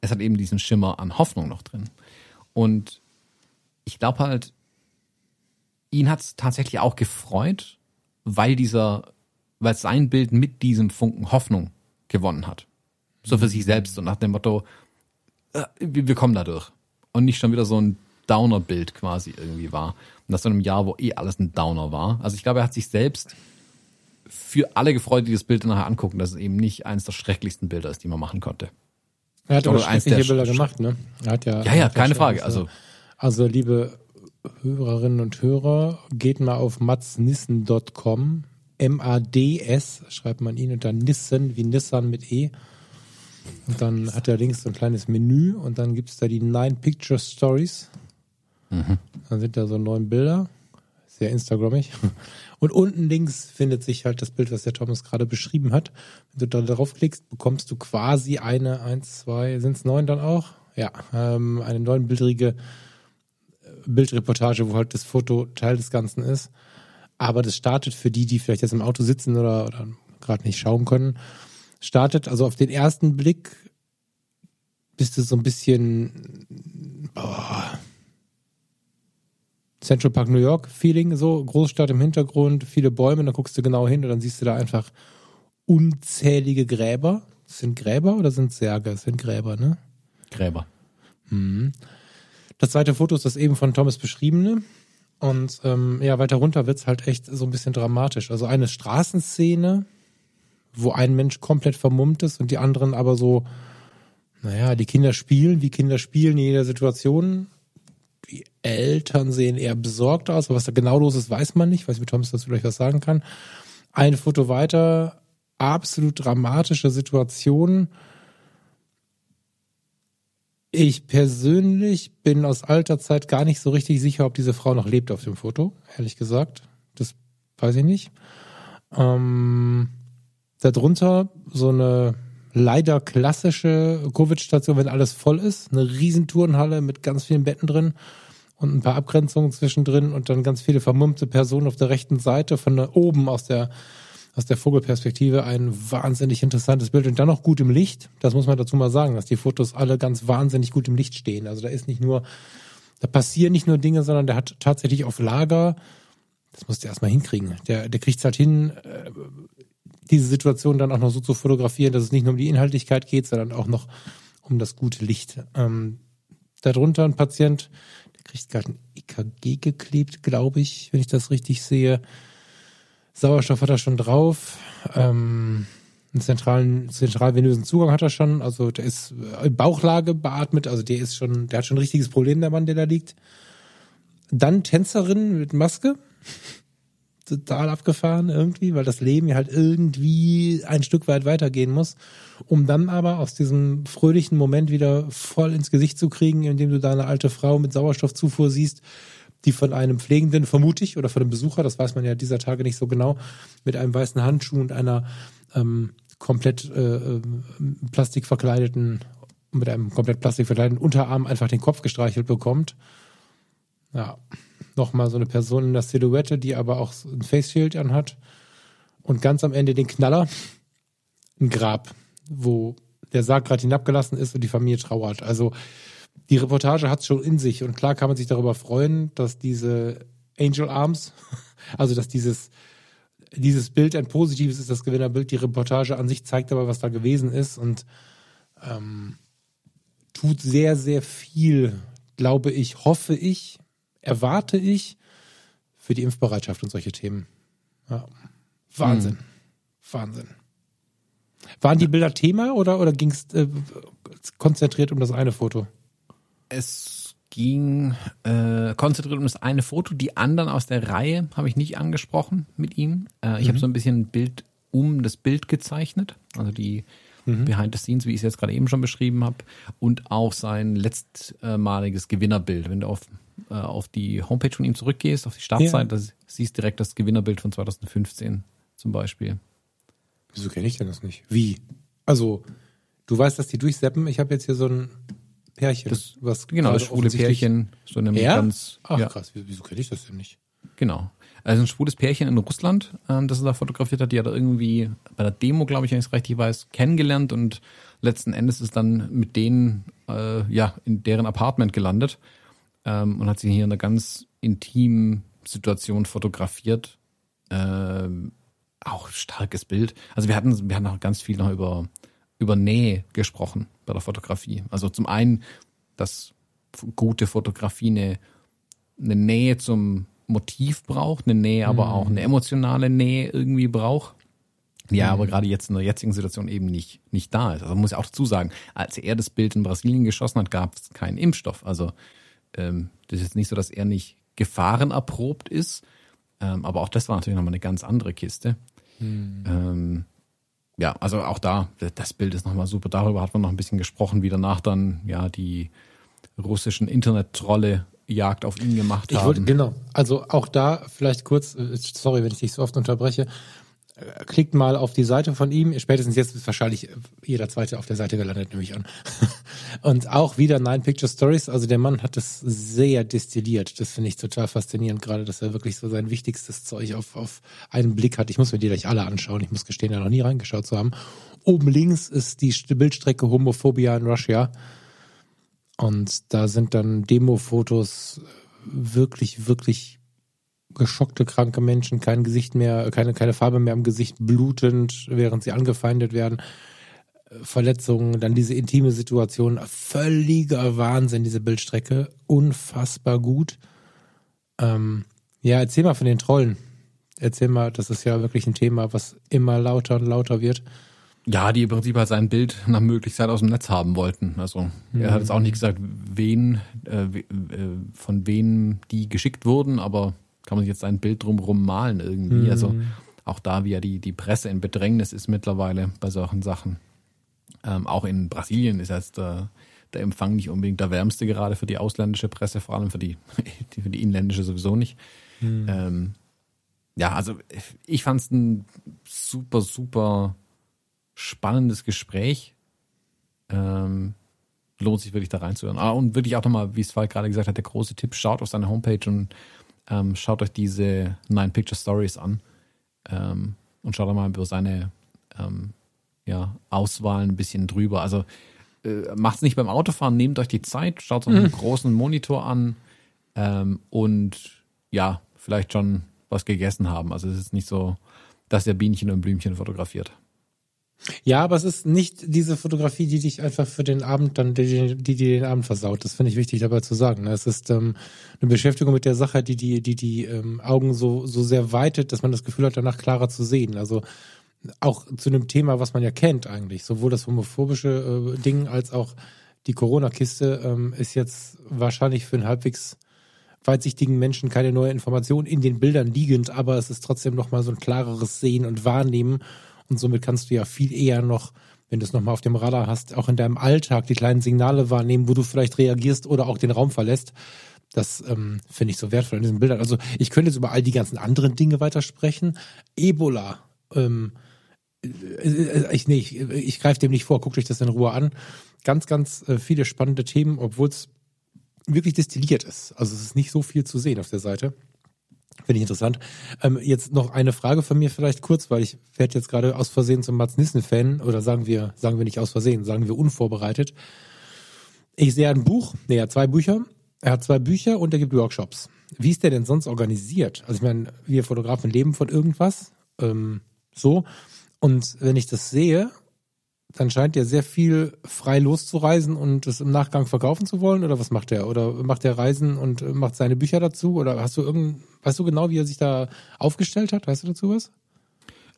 es hat eben diesen Schimmer an Hoffnung noch drin. Und ich glaube halt, ihn hat es tatsächlich auch gefreut, weil dieser, weil sein Bild mit diesem Funken Hoffnung gewonnen hat. So für sich selbst und nach dem Motto, äh, wir kommen da durch. Und nicht schon wieder so ein Downer-Bild quasi irgendwie war. Und das in einem Jahr, wo eh alles ein Downer war. Also ich glaube, er hat sich selbst für alle gefreut, die das Bild nachher angucken, dass es eben nicht eines der schrecklichsten Bilder ist, die man machen konnte. Er hat aber schreckliche Bilder gemacht, ne? Er hat ja, ja, ja, keine Frage. Also, also liebe Hörerinnen und Hörer, geht mal auf matsnissen.com. M-A-D-S schreibt man ihn und dann Nissen wie Nissan mit E. Und dann hat er links so ein kleines Menü und dann gibt es da die Nine Picture Stories. Mhm. Dann sind da so neun Bilder. Sehr Instagrammig. Und unten links findet sich halt das Bild, was der Thomas gerade beschrieben hat. Wenn du da draufklickst, bekommst du quasi eine, eins, zwei, sind es neun dann auch? Ja, ähm, eine neunbildrige äh, Bildreportage, wo halt das Foto Teil des Ganzen ist. Aber das startet für die, die vielleicht jetzt im Auto sitzen oder, oder gerade nicht schauen können, startet also auf den ersten Blick bist du so ein bisschen boah, Central Park New York Feeling, so Großstadt im Hintergrund, viele Bäume, dann guckst du genau hin und dann siehst du da einfach unzählige Gräber. Das sind Gräber oder sind Särge? Sind Gräber, ne? Gräber. Mhm. Das zweite Foto ist das eben von Thomas beschriebene. Und ähm, ja, weiter runter wird's halt echt so ein bisschen dramatisch. Also eine Straßenszene, wo ein Mensch komplett vermummt ist und die anderen aber so, naja, die Kinder spielen, wie Kinder spielen in jeder Situation die Eltern sehen eher besorgt aus. Was da genau los ist, weiß man nicht. Ich weiß nicht, ob Thomas dazu vielleicht was sagen kann. Ein Foto weiter, absolut dramatische Situation. Ich persönlich bin aus alter Zeit gar nicht so richtig sicher, ob diese Frau noch lebt auf dem Foto, ehrlich gesagt. Das weiß ich nicht. Ähm, darunter so eine leider klassische Covid-Station, wenn alles voll ist. Eine Riesentourenhalle mit ganz vielen Betten drin und ein paar Abgrenzungen zwischendrin und dann ganz viele vermummte Personen auf der rechten Seite von da oben aus der aus der Vogelperspektive ein wahnsinnig interessantes Bild und dann noch gut im Licht. Das muss man dazu mal sagen, dass die Fotos alle ganz wahnsinnig gut im Licht stehen. Also da ist nicht nur, da passieren nicht nur Dinge, sondern der hat tatsächlich auf Lager, das musst du erstmal hinkriegen. Der, der kriegt es halt hin, äh, diese Situation dann auch noch so zu fotografieren, dass es nicht nur um die Inhaltlichkeit geht, sondern auch noch um das gute Licht. Ähm, darunter ein Patient, der kriegt gerade ein EKG geklebt, glaube ich, wenn ich das richtig sehe. Sauerstoff hat er schon drauf. Ähm, einen zentralen, zentralvenösen Zugang hat er schon. Also der ist in Bauchlage beatmet. Also der ist schon, der hat schon ein richtiges Problem, der Mann, der da liegt. Dann Tänzerin mit Maske total abgefahren irgendwie, weil das Leben ja halt irgendwie ein Stück weit weitergehen muss, um dann aber aus diesem fröhlichen Moment wieder voll ins Gesicht zu kriegen, indem du da eine alte Frau mit Sauerstoffzufuhr siehst, die von einem Pflegenden, vermute ich, oder von einem Besucher, das weiß man ja dieser Tage nicht so genau, mit einem weißen Handschuh und einer ähm, komplett äh, äh plastikverkleideten, mit einem komplett plastikverkleideten Unterarm einfach den Kopf gestreichelt bekommt. Ja, nochmal so eine Person in der Silhouette, die aber auch ein Face Shield anhat. Und ganz am Ende den Knaller, ein Grab, wo der Sarg gerade hinabgelassen ist und die Familie trauert. Also die Reportage hat es schon in sich und klar kann man sich darüber freuen, dass diese Angel Arms, also dass dieses dieses Bild ein positives ist, das Gewinnerbild. Die Reportage an sich zeigt aber, was da gewesen ist und ähm, tut sehr, sehr viel, glaube ich, hoffe ich, erwarte ich für die Impfbereitschaft und solche Themen. Ja. Wahnsinn. Hm. Wahnsinn. Waren die Bilder Thema oder, oder ging es äh, konzentriert um das eine Foto? Es ging äh, konzentriert um das eine Foto. Die anderen aus der Reihe habe ich nicht angesprochen mit ihm. Äh, ich mhm. habe so ein bisschen ein Bild um das Bild gezeichnet. Also die mhm. Behind the Scenes, wie ich es jetzt gerade eben schon beschrieben habe. Und auch sein letztmaliges Gewinnerbild. Wenn du auf äh, auf die Homepage von ihm zurückgehst, auf die Startseite, ja. siehst direkt das Gewinnerbild von 2015, zum Beispiel. Wieso kenne ich denn das nicht? Wie? Also, du weißt, dass die durchseppen. Ich habe jetzt hier so ein Pärchen. Das, was genau, das schwule Pärchen, so einem Ja? ganz, Ach ja, krass, wieso, wieso kenne ich das denn nicht? genau. Also ein schwules Pärchen in Russland, ähm, das er da fotografiert hat, die hat er irgendwie bei der Demo, glaube ich, wenn ich es richtig weiß, kennengelernt und letzten Endes ist dann mit denen, äh, ja, in deren Apartment gelandet ähm, und hat sie hier in einer ganz intimen Situation fotografiert. Ähm, auch starkes Bild. Also wir hatten, wir hatten auch ganz viel noch über, über Nähe gesprochen bei der Fotografie. Also zum einen, dass gute Fotografie eine, eine Nähe zum Motiv braucht, eine Nähe, aber auch eine emotionale Nähe irgendwie braucht. Ja, aber gerade jetzt in der jetzigen Situation eben nicht, nicht da ist. Also man muss ja auch dazu sagen, als er das Bild in Brasilien geschossen hat, gab es keinen Impfstoff. Also ähm, das ist jetzt nicht so, dass er nicht gefahrenerprobt ist. Ähm, aber auch das war natürlich nochmal eine ganz andere Kiste. Ähm, ja, also auch da, das Bild ist nochmal super. Darüber hat man noch ein bisschen gesprochen, wie danach dann ja die russischen Internet-Trolle Jagd auf ihn gemacht Ich wollte, haben. genau. Also auch da vielleicht kurz, äh, sorry, wenn ich dich so oft unterbreche. Äh, Klickt mal auf die Seite von ihm. Spätestens jetzt ist wahrscheinlich äh, jeder zweite auf der Seite gelandet, nehme ich an. Und auch wieder Nine Picture Stories. Also der Mann hat das sehr destilliert. Das finde ich total faszinierend, gerade, dass er wirklich so sein wichtigstes Zeug auf, auf einen Blick hat. Ich muss mir die gleich alle anschauen. Ich muss gestehen, da noch nie reingeschaut zu haben. Oben links ist die St- Bildstrecke Homophobia in Russia. Und da sind dann Demo-Fotos wirklich, wirklich geschockte, kranke Menschen, kein Gesicht mehr, keine, keine Farbe mehr im Gesicht, blutend, während sie angefeindet werden. Verletzungen, dann diese intime Situation, völliger Wahnsinn, diese Bildstrecke, unfassbar gut. Ähm, ja, erzähl mal von den Trollen. Erzähl mal, das ist ja wirklich ein Thema, was immer lauter und lauter wird. Ja, die im Prinzip halt sein Bild nach Möglichkeit aus dem Netz haben wollten. Also er hat jetzt auch nicht gesagt, wen, äh, äh, von wem die geschickt wurden, aber kann man sich jetzt sein Bild drumrum malen irgendwie. Also auch da, wie ja die, die Presse in Bedrängnis ist mittlerweile bei solchen Sachen. Ähm, auch in Brasilien ist jetzt der, der Empfang nicht unbedingt der wärmste gerade für die ausländische Presse, vor allem für die, für die inländische sowieso nicht. Ähm, ja, also ich fand es ein super, super spannendes Gespräch. Ähm, lohnt sich wirklich da reinzuhören. Ah, und wirklich auch nochmal, wie es Falk gerade gesagt hat, der große Tipp, schaut auf seine Homepage und ähm, schaut euch diese Nine Picture Stories an ähm, und schaut da mal über seine ähm, ja, Auswahl ein bisschen drüber. Also äh, macht's nicht beim Autofahren, nehmt euch die Zeit, schaut euch einen großen Monitor an ähm, und ja, vielleicht schon was gegessen haben. Also es ist nicht so, dass er Bienchen und Blümchen fotografiert. Ja, aber es ist nicht diese Fotografie, die dich einfach für den Abend dann, die, die den Abend versaut. Das finde ich wichtig dabei zu sagen. ne? Es ist ähm, eine Beschäftigung mit der Sache, die die, die, die ähm, Augen so, so sehr weitet, dass man das Gefühl hat, danach klarer zu sehen. Also auch zu einem Thema, was man ja kennt eigentlich. Sowohl das homophobische äh, Ding als auch die Corona-Kiste ähm, ist jetzt wahrscheinlich für einen halbwegs weitsichtigen Menschen keine neue Information in den Bildern liegend, aber es ist trotzdem nochmal so ein klareres Sehen und Wahrnehmen. Und somit kannst du ja viel eher noch, wenn du es nochmal auf dem Radar hast, auch in deinem Alltag die kleinen Signale wahrnehmen, wo du vielleicht reagierst oder auch den Raum verlässt. Das ähm, finde ich so wertvoll an diesen Bildern. Also ich könnte jetzt über all die ganzen anderen Dinge weitersprechen. Ebola. Ähm, äh, ich, nee, ich, ich greife dem nicht vor, guckt euch das in Ruhe an. Ganz, ganz äh, viele spannende Themen, obwohl es wirklich destilliert ist. Also es ist nicht so viel zu sehen auf der Seite. Finde ich interessant. Ähm, jetzt noch eine Frage von mir vielleicht kurz, weil ich werde jetzt gerade aus Versehen zum Mats Nissen-Fan oder sagen wir, sagen wir nicht aus Versehen, sagen wir unvorbereitet. Ich sehe ein Buch, nee, er hat zwei Bücher. Er hat zwei Bücher und er gibt Workshops. Wie ist der denn sonst organisiert? Also ich meine, wir Fotografen leben von irgendwas, ähm, so. Und wenn ich das sehe, dann scheint er sehr viel frei loszureisen und es im Nachgang verkaufen zu wollen. Oder was macht er? Oder macht er Reisen und äh, macht seine Bücher dazu? Oder hast du irgend, weißt du genau, wie er sich da aufgestellt hat? Weißt du dazu was?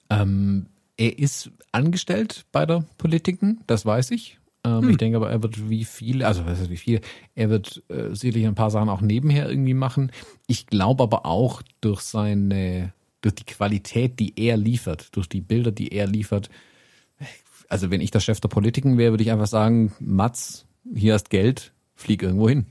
Ähm, er ist angestellt bei der Politiken, das weiß ich. Ähm, Ich denke aber, er wird wie viele, also was heißt wie viele, er wird äh, sicherlich ein paar Sachen auch nebenher irgendwie machen. Ich glaube aber auch durch seine, durch die Qualität, die er liefert, durch die Bilder, die er liefert. Also wenn ich der Chef der Politiken wäre, würde ich einfach sagen, Mats, hier hast Geld, flieg irgendwo hin.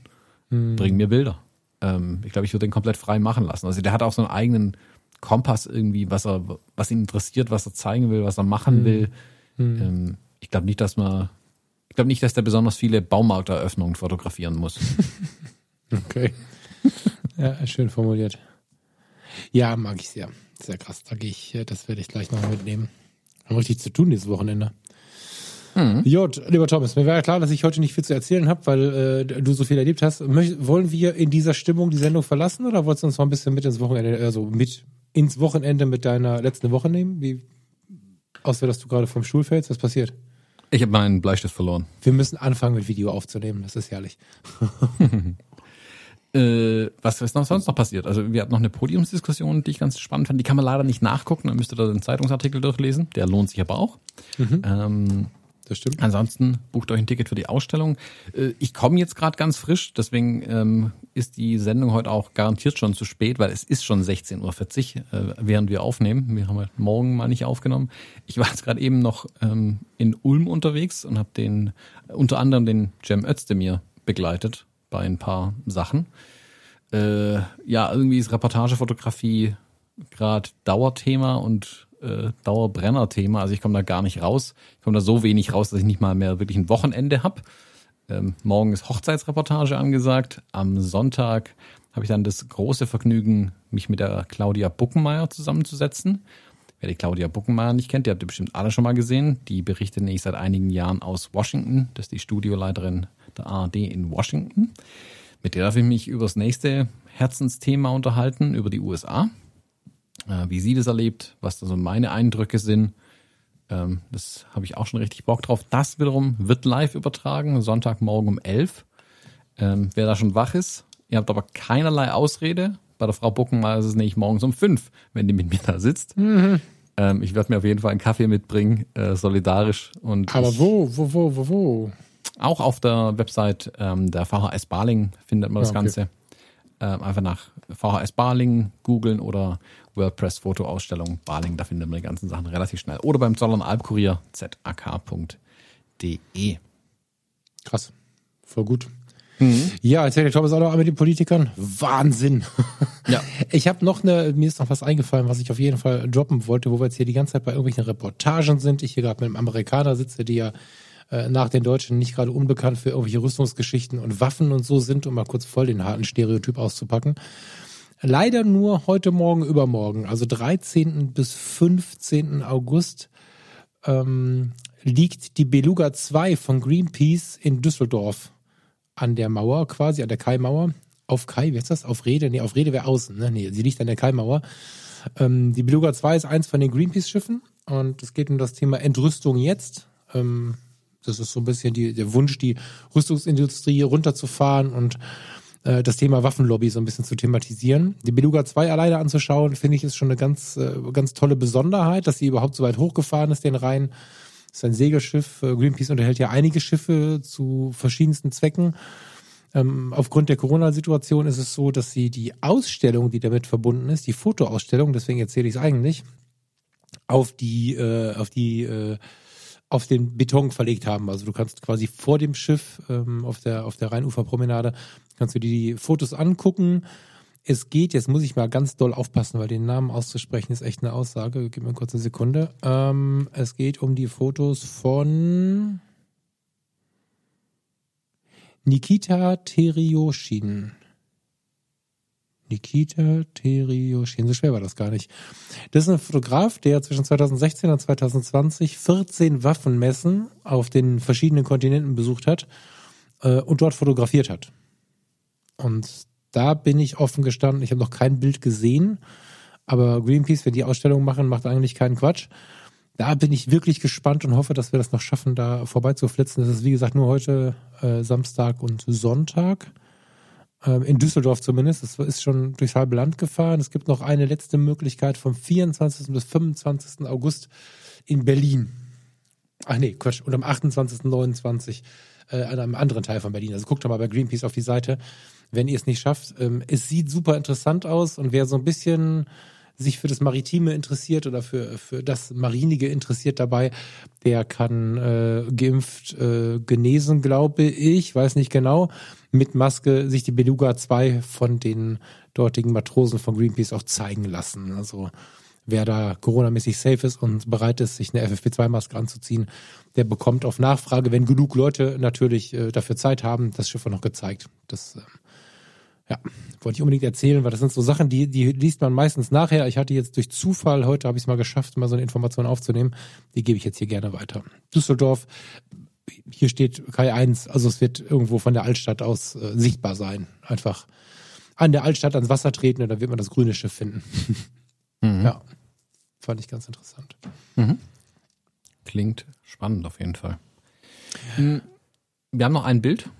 Bring mir Bilder. Ähm, ich glaube, ich würde den komplett frei machen lassen. Also der hat auch so einen eigenen Kompass irgendwie, was er, was ihn interessiert, was er zeigen will, was er machen Mhm. will. Mhm. Ähm, ich glaube nicht, dass man, ich glaube nicht, dass der besonders viele Baumarkteröffnungen fotografieren muss. Okay. ja, schön formuliert. Ja, mag ich sehr. Sehr krass. Da gehe ich, äh, das werde ich gleich noch mitnehmen. Haben richtig zu tun dieses Wochenende. Mhm. Jod, lieber Thomas, mir war ja klar, dass ich heute nicht viel zu erzählen habe, weil äh, du so viel erlebt hast. Möcht, wollen wir in dieser Stimmung die Sendung verlassen oder wolltest du uns mal ein bisschen mit ins Wochenende, also mit ins Wochenende mit deiner letzten Woche nehmen? Wie, außer dass du gerade vom Stuhl fällst, was passiert? Ich habe meinen Bleistift verloren. Wir müssen anfangen mit Video aufzunehmen, das ist herrlich. Äh, was ist noch sonst noch passiert? Also wir hatten noch eine Podiumsdiskussion, die ich ganz spannend fand. Die kann man leider nicht nachgucken, dann müsst ihr da den Zeitungsartikel durchlesen. Der lohnt sich aber auch. Ähm, Das stimmt. Ansonsten bucht euch ein Ticket für die Ausstellung. Äh, Ich komme jetzt gerade ganz frisch, deswegen ähm, ist die Sendung heute auch garantiert schon zu spät, weil es ist schon 16.40 Uhr, äh, während wir aufnehmen. Wir haben heute Morgen mal nicht aufgenommen. Ich war jetzt gerade eben noch ähm, in Ulm unterwegs und habe den unter anderem den Cem Özdemir begleitet bei ein paar Sachen. Äh, ja, irgendwie ist Reportagefotografie gerade Dauerthema und äh, Dauerbrenner-Thema. Also ich komme da gar nicht raus. Ich komme da so wenig raus, dass ich nicht mal mehr wirklich ein Wochenende habe. Ähm, morgen ist Hochzeitsreportage angesagt. Am Sonntag habe ich dann das große Vergnügen, mich mit der Claudia Buckenmeier zusammenzusetzen. Wer die Claudia Buckenmeier nicht kennt, die habt ihr bestimmt alle schon mal gesehen. Die berichtet nämlich seit einigen Jahren aus Washington. Das ist die Studioleiterin der ARD in Washington. Mit der darf ich mich über das nächste Herzensthema unterhalten, über die USA. Äh, wie sie das erlebt, was da so meine Eindrücke sind. Ähm, das habe ich auch schon richtig Bock drauf. Das wiederum wird live übertragen, Sonntagmorgen um 11. Ähm, wer da schon wach ist, ihr habt aber keinerlei Ausrede. Bei der Frau Buckenmeier ist es nämlich morgens um 5, wenn die mit mir da sitzt. Ähm, ich werde mir auf jeden Fall einen Kaffee mitbringen, äh, solidarisch. Und Aber wo, wo, wo, wo, wo? auch auf der Website ähm, der VHS Baling findet man das Ja, okay. Ganze. Ähm, einfach nach VHS Baling googeln oder WordPress Fotoausstellung Baling, da findet man die ganzen Sachen relativ schnell. Oder beim Zollern Albkurier zak.de. Krass. Voll gut. Ja, erzählt der Thomas auch noch mit den Politikern. Wahnsinn. Ja. Ich habe noch eine, mir ist noch was eingefallen, was ich auf jeden Fall droppen wollte, wo wir jetzt hier die ganze Zeit bei irgendwelchen Reportagen sind. Ich hier gerade mit einem Amerikaner sitze, die ja äh, nach den Deutschen nicht gerade unbekannt für irgendwelche Rüstungsgeschichten und Waffen und so sind, um mal kurz voll den harten Stereotyp auszupacken. Leider nur heute Morgen, übermorgen, also 13. bis 15. August, ähm, liegt die Beluga 2 von Greenpeace in Düsseldorf an der Mauer quasi, an der Kaimauer. Auf Kai, wie heißt das? Auf Rede? Nee, auf Rede wäre außen, ne? Nee, sie liegt an der Kaimauer. Ähm, die Beluga 2 ist eins von den Greenpeace-Schiffen und es geht um das Thema Entrüstung jetzt. Ähm, das ist so ein bisschen die, der Wunsch, die Rüstungsindustrie runterzufahren und äh, das Thema Waffenlobby so ein bisschen zu thematisieren. Die Beluga 2 alleine anzuschauen, finde ich, ist schon eine ganz, äh, ganz tolle Besonderheit, dass sie überhaupt so weit hochgefahren ist, den Rhein. Das ist ein Segelschiff. Äh, Greenpeace unterhält ja einige Schiffe zu verschiedensten Zwecken. Ähm, aufgrund der Corona-Situation ist es so, dass sie die Ausstellung, die damit verbunden ist, die Fotoausstellung, deswegen erzähle ich es eigentlich, auf die, auf die, auf den Beton verlegt haben. Also du kannst quasi vor dem Schiff ähm, auf der auf der Rheinuferpromenade kannst du dir die Fotos angucken. Es geht, jetzt muss ich mal ganz doll aufpassen, weil den Namen auszusprechen ist echt eine Aussage. Gib mir kurz eine Sekunde. Ähm, es geht um die Fotos von Nikita Terioshin. Nikita Terioshin, so schwer war das gar nicht. Das ist ein Fotograf, der zwischen 2016 und 2020 14 Waffenmessen auf den verschiedenen Kontinenten besucht hat äh, und dort fotografiert hat. Und da bin ich offen gestanden, ich habe noch kein Bild gesehen, aber Greenpeace, wenn die Ausstellung machen, macht eigentlich keinen Quatsch. Da bin ich wirklich gespannt und hoffe, dass wir das noch schaffen, da vorbeizuflitzen. Das ist, wie gesagt, nur heute äh, Samstag und Sonntag. Ähm, in Düsseldorf zumindest. Das ist schon durchs halbe Land gefahren. Es gibt noch eine letzte Möglichkeit vom 24. bis 25. August in Berlin. Ach nee, Quatsch. Und am 28. 29. Äh, an einem anderen Teil von Berlin. Also guckt doch mal bei Greenpeace auf die Seite, wenn ihr es nicht schafft. Ähm, es sieht super interessant aus und wer so ein bisschen sich für das Maritime interessiert oder für, für das Marinige interessiert dabei, der kann äh, geimpft äh, genesen, glaube ich, weiß nicht genau, mit Maske sich die Beluga 2 von den dortigen Matrosen von Greenpeace auch zeigen lassen. Also wer da coronamäßig safe ist und bereit ist, sich eine FFP2-Maske anzuziehen, der bekommt auf Nachfrage, wenn genug Leute natürlich äh, dafür Zeit haben, das Schiff auch noch gezeigt. Das äh, ja, wollte ich unbedingt erzählen, weil das sind so Sachen, die, die liest man meistens nachher. Ich hatte jetzt durch Zufall, heute habe ich es mal geschafft, mal so eine Information aufzunehmen. Die gebe ich jetzt hier gerne weiter. Düsseldorf, hier steht K1, also es wird irgendwo von der Altstadt aus äh, sichtbar sein. Einfach an der Altstadt ans Wasser treten und dann wird man das grüne Schiff finden. Mhm. Ja, fand ich ganz interessant. Mhm. Klingt spannend auf jeden Fall. Wir haben noch ein Bild.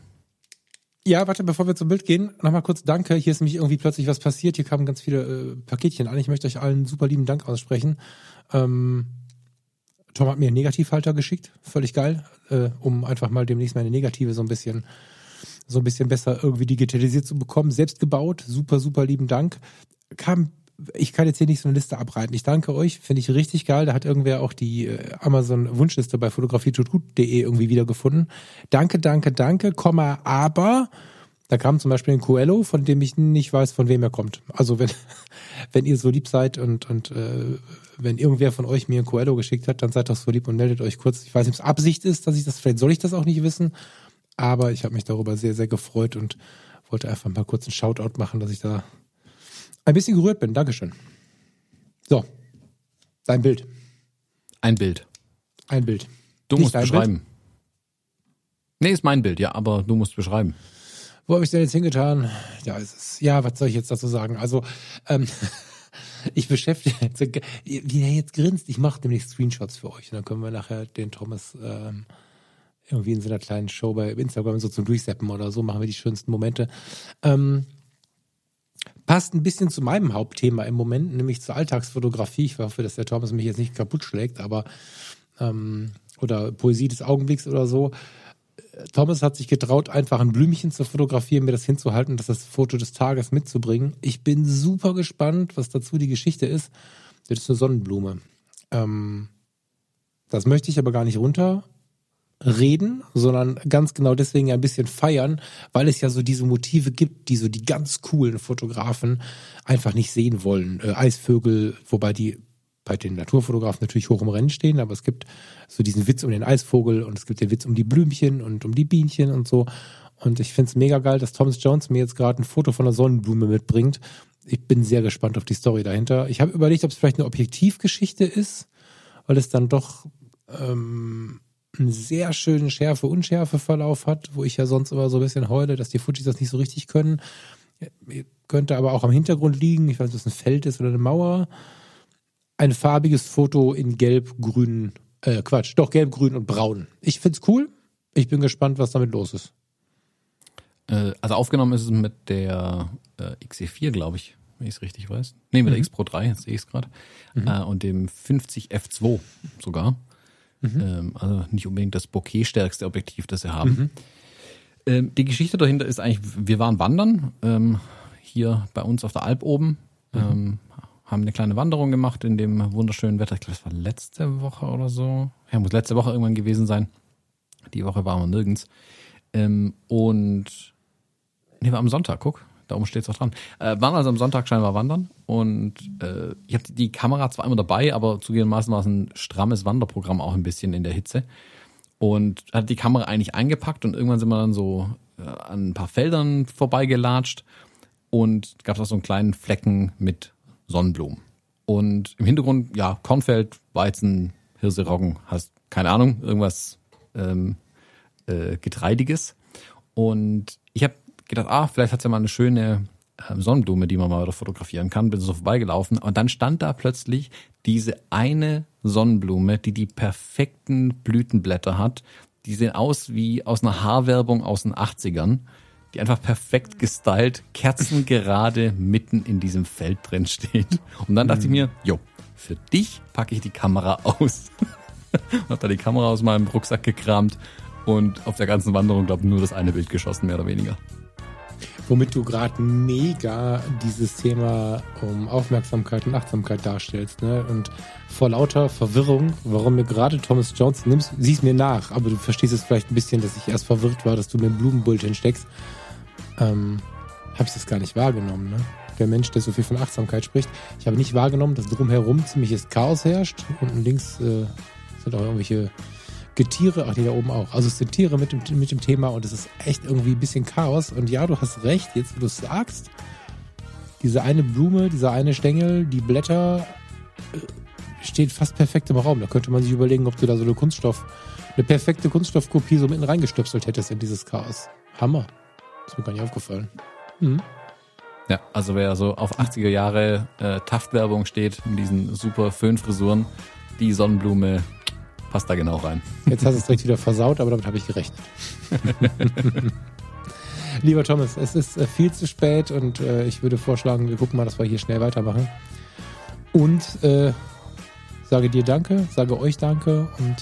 Ja, warte, bevor wir zum Bild gehen, nochmal kurz Danke. Hier ist nämlich irgendwie plötzlich was passiert. Hier kamen ganz viele äh, Paketchen an. Ich möchte euch allen super lieben Dank aussprechen. Ähm, Tom hat mir einen Negativhalter geschickt, völlig geil, äh, um einfach mal demnächst meine Negative so ein bisschen so ein bisschen besser irgendwie digitalisiert zu bekommen. Selbst gebaut, super, super lieben Dank. Kam ich kann jetzt hier nicht so eine Liste abreiten. Ich danke euch, finde ich richtig geil. Da hat irgendwer auch die äh, Amazon-Wunschliste bei fotografietutgut.de irgendwie wiedergefunden. Danke, danke, danke, Komma, aber da kam zum Beispiel ein Coelho, von dem ich nicht weiß, von wem er kommt. Also wenn, wenn ihr so lieb seid und, und äh, wenn irgendwer von euch mir ein Coelho geschickt hat, dann seid doch so lieb und meldet euch kurz. Ich weiß nicht, ob es Absicht ist, dass ich das, vielleicht soll ich das auch nicht wissen, aber ich habe mich darüber sehr, sehr gefreut und wollte einfach mal kurz einen Shoutout machen, dass ich da ein bisschen gerührt bin. Dankeschön. So, dein Bild. Ein Bild. Ein Bild. Du Nicht musst beschreiben. Bild? Nee, ist mein Bild, ja, aber du musst beschreiben. Wo habe ich denn jetzt hingetan? Ja, es ist, ja, was soll ich jetzt dazu sagen? Also, ähm, ich beschäftige, wie er jetzt grinst, ich mache nämlich Screenshots für euch. Und dann können wir nachher den Thomas ähm, irgendwie in so einer kleinen Show bei Instagram so zum Durchseppen oder so, machen wir die schönsten Momente. Ähm, passt ein bisschen zu meinem Hauptthema im Moment, nämlich zur Alltagsfotografie. Ich hoffe, dass der Thomas mich jetzt nicht kaputt schlägt, aber ähm, oder Poesie des Augenblicks oder so. Thomas hat sich getraut, einfach ein Blümchen zu fotografieren, mir das hinzuhalten, das das Foto des Tages mitzubringen. Ich bin super gespannt, was dazu die Geschichte ist. Das ist eine Sonnenblume. Ähm, das möchte ich aber gar nicht runter reden, sondern ganz genau deswegen ein bisschen feiern, weil es ja so diese Motive gibt, die so die ganz coolen Fotografen einfach nicht sehen wollen. Äh, Eisvögel, wobei die bei den Naturfotografen natürlich hoch im Rennen stehen, aber es gibt so diesen Witz um den Eisvogel und es gibt den Witz um die Blümchen und um die Bienchen und so. Und ich finde es mega geil, dass Thomas Jones mir jetzt gerade ein Foto von einer Sonnenblume mitbringt. Ich bin sehr gespannt auf die Story dahinter. Ich habe überlegt, ob es vielleicht eine Objektivgeschichte ist, weil es dann doch ähm, einen sehr schönen Schärfe-Unschärfe-Verlauf hat, wo ich ja sonst immer so ein bisschen heule, dass die Fujis das nicht so richtig können. Könnte aber auch am Hintergrund liegen. Ich weiß nicht, ob es ein Feld ist oder eine Mauer. Ein farbiges Foto in Gelb, Grün, äh, Quatsch, doch Gelb, Grün und Braun. Ich find's cool. Ich bin gespannt, was damit los ist. Äh, also aufgenommen ist es mit der äh, XE4, glaube ich, wenn ich es richtig weiß. Nee, mit mhm. der X Pro 3, jetzt sehe ich es gerade. Mhm. Äh, und dem 50 F2 sogar. Mhm. Ähm, also nicht unbedingt das bokeh-stärkste Objektiv, das sie haben. Mhm. Ähm, die Geschichte dahinter ist eigentlich, wir waren wandern, ähm, hier bei uns auf der Alp oben, mhm. ähm, haben eine kleine Wanderung gemacht in dem wunderschönen Wetter. Ich glaube, das war letzte Woche oder so. Ja, muss letzte Woche irgendwann gewesen sein. Die Woche waren wir nirgends. Ähm, und nee, war am Sonntag, guck. Da oben steht es auch dran. Äh, waren also am Sonntag scheinbar wandern und äh, ich habe die Kamera zwar immer dabei, aber zugegebenermaßen war es ein strammes Wanderprogramm auch ein bisschen in der Hitze. Und hat die Kamera eigentlich eingepackt und irgendwann sind wir dann so äh, an ein paar Feldern vorbeigelatscht und gab es auch so einen kleinen Flecken mit Sonnenblumen. Und im Hintergrund, ja, Kornfeld, Weizen, Hirse, Roggen, hast keine Ahnung, irgendwas ähm, äh, Getreidiges. Und ich habe gedacht, ah, vielleicht hat's ja mal eine schöne ähm, Sonnenblume, die man mal fotografieren kann, bin so vorbeigelaufen und dann stand da plötzlich diese eine Sonnenblume, die die perfekten Blütenblätter hat. Die sehen aus wie aus einer Haarwerbung aus den 80ern, die einfach perfekt gestylt, kerzengerade mitten in diesem Feld drin steht. Und dann dachte ich mir, jo, für dich packe ich die Kamera aus. hab da die Kamera aus meinem Rucksack gekramt und auf der ganzen Wanderung, glaube nur das eine Bild geschossen, mehr oder weniger. Womit du gerade mega dieses Thema um Aufmerksamkeit und Achtsamkeit darstellst. Ne? Und vor lauter Verwirrung, warum mir gerade Thomas Jones nimmst, siehst mir nach, aber du verstehst es vielleicht ein bisschen, dass ich erst verwirrt war, dass du mir Blumenbullshit steckst. Ähm, habe ich das gar nicht wahrgenommen. Ne? Der Mensch, der so viel von Achtsamkeit spricht. Ich habe nicht wahrgenommen, dass drumherum ziemliches Chaos herrscht. Unten links äh, sind auch irgendwelche Getiere, ach die da oben auch. Also es sind Tiere mit dem, mit dem Thema und es ist echt irgendwie ein bisschen Chaos. Und ja, du hast recht, jetzt wo du es sagst, diese eine Blume, dieser eine Stängel, die Blätter äh, steht fast perfekt im Raum. Da könnte man sich überlegen, ob du da so eine Kunststoff, eine perfekte Kunststoffkopie so mitten reingestöpselt hättest in dieses Chaos. Hammer. Ist mir gar nicht aufgefallen. Mhm. Ja, also wer so auf 80er Jahre äh, Taft-Werbung steht, in diesen super Föhnfrisuren, die Sonnenblume passt da genau rein. Jetzt hast du es direkt wieder versaut, aber damit habe ich gerechnet. Lieber Thomas, es ist äh, viel zu spät und äh, ich würde vorschlagen, wir gucken mal, dass wir hier schnell weitermachen. Und äh, sage dir Danke, sage euch Danke und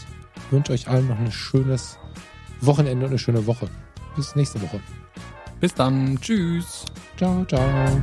wünsche euch allen noch ein schönes Wochenende und eine schöne Woche. Bis nächste Woche. Bis dann. Tschüss. Ciao, ciao.